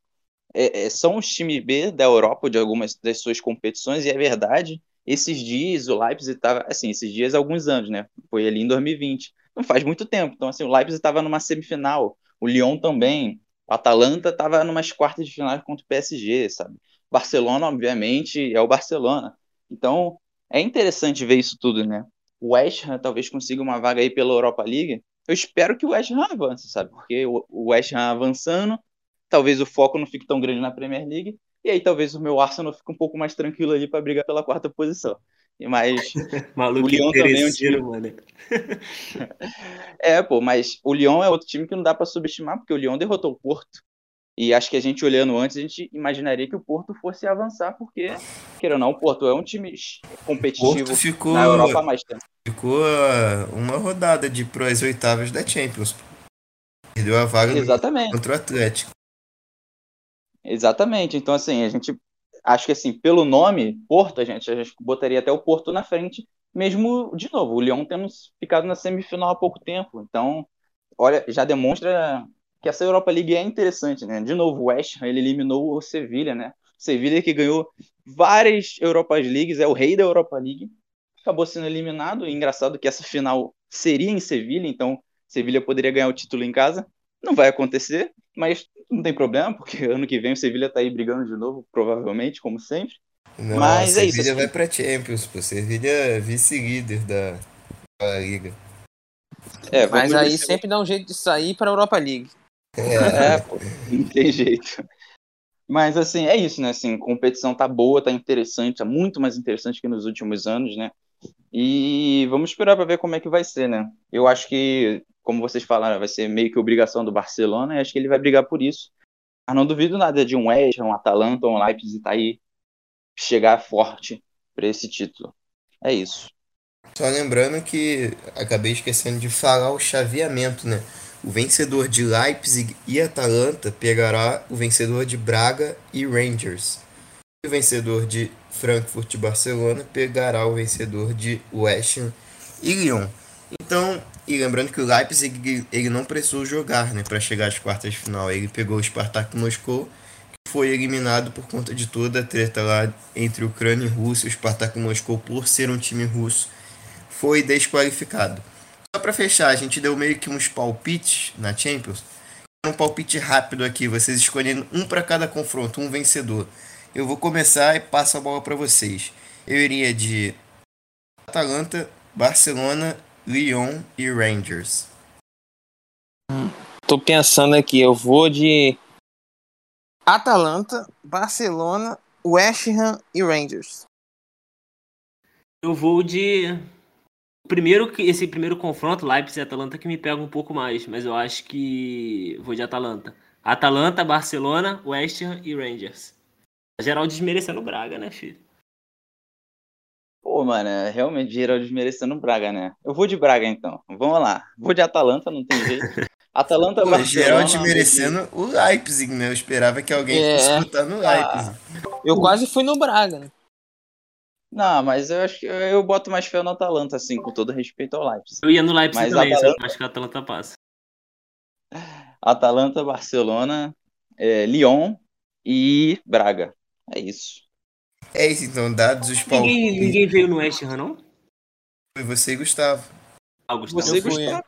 é, é, são os times B da Europa, de algumas das suas competições, e é verdade. Esses dias o Leipzig estava, assim, esses dias alguns anos, né? Foi ali em 2020. Não faz muito tempo. Então, assim, o Leipzig estava numa semifinal o Lyon também. O Atalanta estava numas quartas de final contra o PSG, sabe? Barcelona, obviamente, é o Barcelona. Então, é interessante ver isso tudo, né? O West Ham talvez consiga uma vaga aí pela Europa League. Eu espero que o West Ham avance, sabe? Porque o West Ham avançando, talvez o foco não fique tão grande na Premier League. E aí talvez o meu Arsenal fique um pouco mais tranquilo ali para brigar pela quarta posição. Mas Maluco o Lyon também é um time, mano. é, pô, mas o Lyon é outro time que não dá para subestimar, porque o Lyon derrotou o Porto. E acho que a gente olhando antes, a gente imaginaria que o Porto fosse avançar, porque, queira ou não, o Porto é um time competitivo ficou, na Europa há mais tempo. Ficou ah, uma rodada de para as oitavas da Champions. Perdeu a vaga Exatamente. contra o Atlético. Exatamente. Então, assim, a gente acho que assim, pelo nome, Porto, a gente, a gente botaria até o Porto na frente, mesmo, de novo, o Lyon temos ficado na semifinal há pouco tempo, então, olha, já demonstra que essa Europa League é interessante, né? De novo, o West Ham, ele eliminou o Sevilha, né? Sevilha que ganhou várias Europas Leagues, é o rei da Europa League, acabou sendo eliminado. engraçado que essa final seria em Sevilha, então Sevilha poderia ganhar o título em casa. Não vai acontecer, mas não tem problema, porque ano que vem o Sevilha tá aí brigando de novo, provavelmente, como sempre. Não, Mas é isso, Sevilha assim. vai pra Champions, pô. Sevilha é vice-líder da, da Liga. É, Mas aí sempre dá um jeito de sair para a Europa League. É, pô, não tem jeito. Mas assim, é isso, né? Assim, a competição tá boa, tá interessante, tá muito mais interessante que nos últimos anos, né? E vamos esperar para ver como é que vai ser, né? Eu acho que, como vocês falaram, vai ser meio que obrigação do Barcelona, e acho que ele vai brigar por isso. Mas não duvido nada de um West, um Atalanta, um Leipzig tá aí chegar forte para esse título. É isso. Só lembrando que acabei esquecendo de falar o chaveamento, né? O vencedor de Leipzig e Atalanta pegará o vencedor de Braga e Rangers. O vencedor de Frankfurt e Barcelona pegará o vencedor de West Ham e Lyon. Então, e lembrando que o Leipzig ele não precisou jogar, né, para chegar às quartas de final. Ele pegou o Spartak Moscou, que foi eliminado por conta de toda a treta lá entre Ucrânia e Rússia. O Spartak Moscou, por ser um time russo, foi desqualificado. Só para fechar, a gente deu meio que uns palpites na Champions. Um palpite rápido aqui, vocês escolhendo um para cada confronto, um vencedor. Eu vou começar e passo a bola para vocês. Eu iria de Atalanta, Barcelona, Lyon e Rangers. Tô pensando aqui, eu vou de Atalanta, Barcelona, West Ham e Rangers. Eu vou de. Primeiro que esse primeiro confronto, Leipzig e Atalanta, que me pega um pouco mais, mas eu acho que vou de Atalanta. Atalanta, Barcelona, West Ham e Rangers. Geral desmerecendo o Braga, né, filho? Pô, mano, é realmente geral desmerecendo o Braga, né? Eu vou de Braga então. Vamos lá. Vou de Atalanta, não tem jeito. Atalanta, Pô, Barcelona. geral desmerecendo o Leipzig, né? Eu esperava que alguém É. fosse votar no Leipzig. Eu quase fui no Braga, né? Não, mas eu acho que eu boto mais fé no Atalanta, assim, com todo respeito ao Leipzig. Eu ia no Leipzig Mas também, Atalanta- acho que a Atalanta passa. Atalanta, Barcelona, é, Lyon e Braga. É isso. É isso, então, dados os Ninguém, palpites. ninguém veio no West Ham, não? Foi você e Gustavo. Ah, Gustavo. Você, fui, Gustavo.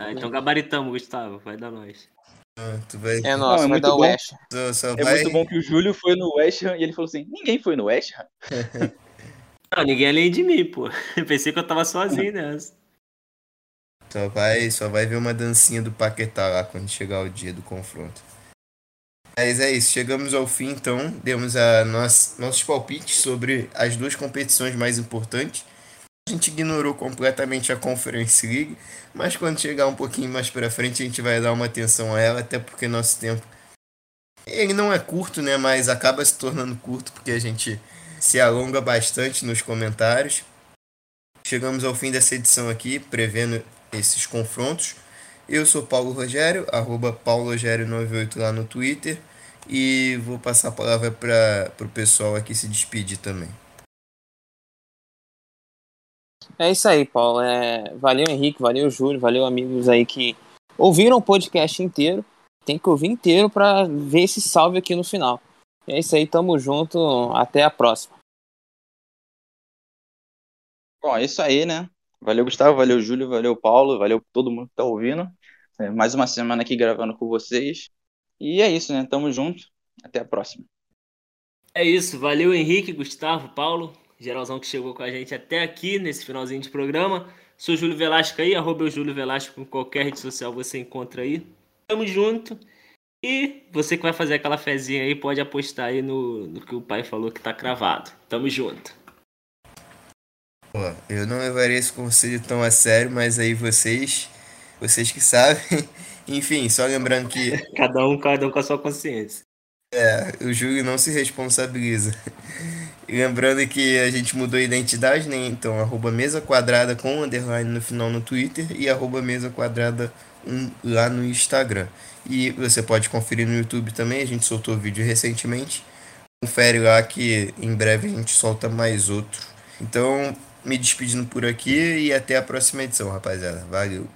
Ah, então gabaritamos, Gustavo. Vai dar nós. Ah, tu vai, É nossa, é vai dar o. West. só, só É vai, muito bom que o Júlio foi no West Ham e ele falou assim: ninguém foi no West Ham. Não, ninguém além de mim, pô. Eu pensei que eu tava sozinho nessa. só vai, só vai ver uma dancinha do Paquetá lá quando chegar o dia do confronto. Mas é isso, chegamos ao fim então, demos a nossa, nossos palpites sobre as duas competições mais importantes. A gente ignorou completamente a Conference League, mas quando chegar um pouquinho mais pra frente a gente vai dar uma atenção a ela, até porque nosso tempo ele não é curto, né, mas acaba se tornando curto porque a gente se alonga bastante nos comentários. Chegamos ao fim dessa edição aqui, prevendo esses confrontos. Eu sou Paulo Rogério, arroba paulorogério98 lá no Twitter. E vou passar a palavra para o pessoal aqui se despedir também. É isso aí, Paulo. É, valeu, Henrique, valeu, Júlio, valeu, amigos aí que ouviram o podcast inteiro. Tem que ouvir inteiro para ver esse salve aqui no final. É isso aí, tamo junto. Até a próxima. Bom, é isso aí, né? Valeu, Gustavo, valeu, Júlio, valeu, Paulo, valeu todo mundo que tá ouvindo. É, mais uma semana aqui gravando com vocês. E é isso, né? Tamo junto. Até a próxima. É isso, valeu Henrique, Gustavo, Paulo, geralzão que chegou com a gente até aqui nesse finalzinho de programa. Sou Júlio Velasco aí, arroba eu Júlio Velasco, em qualquer rede social você encontra aí. Tamo junto. E você que vai fazer aquela fezinha aí, pode apostar aí no, no que o pai falou que tá cravado. Tamo junto. Pô, eu não levaria esse conselho tão a sério, mas aí vocês, vocês que sabem. Enfim, só lembrando que Cada um, cada um com a sua consciência. é, o Júlio não se responsabiliza. Lembrando que a gente mudou a identidade, né? Então, arroba mesa quadrada com underline no final no Twitter e arroba mesa quadrada 1 lá no Instagram. E você pode conferir no YouTube também, a gente soltou vídeo recentemente. Confere lá que em breve a gente solta mais outro. Então, me despedindo por aqui e até a próxima edição, rapaziada. Valeu!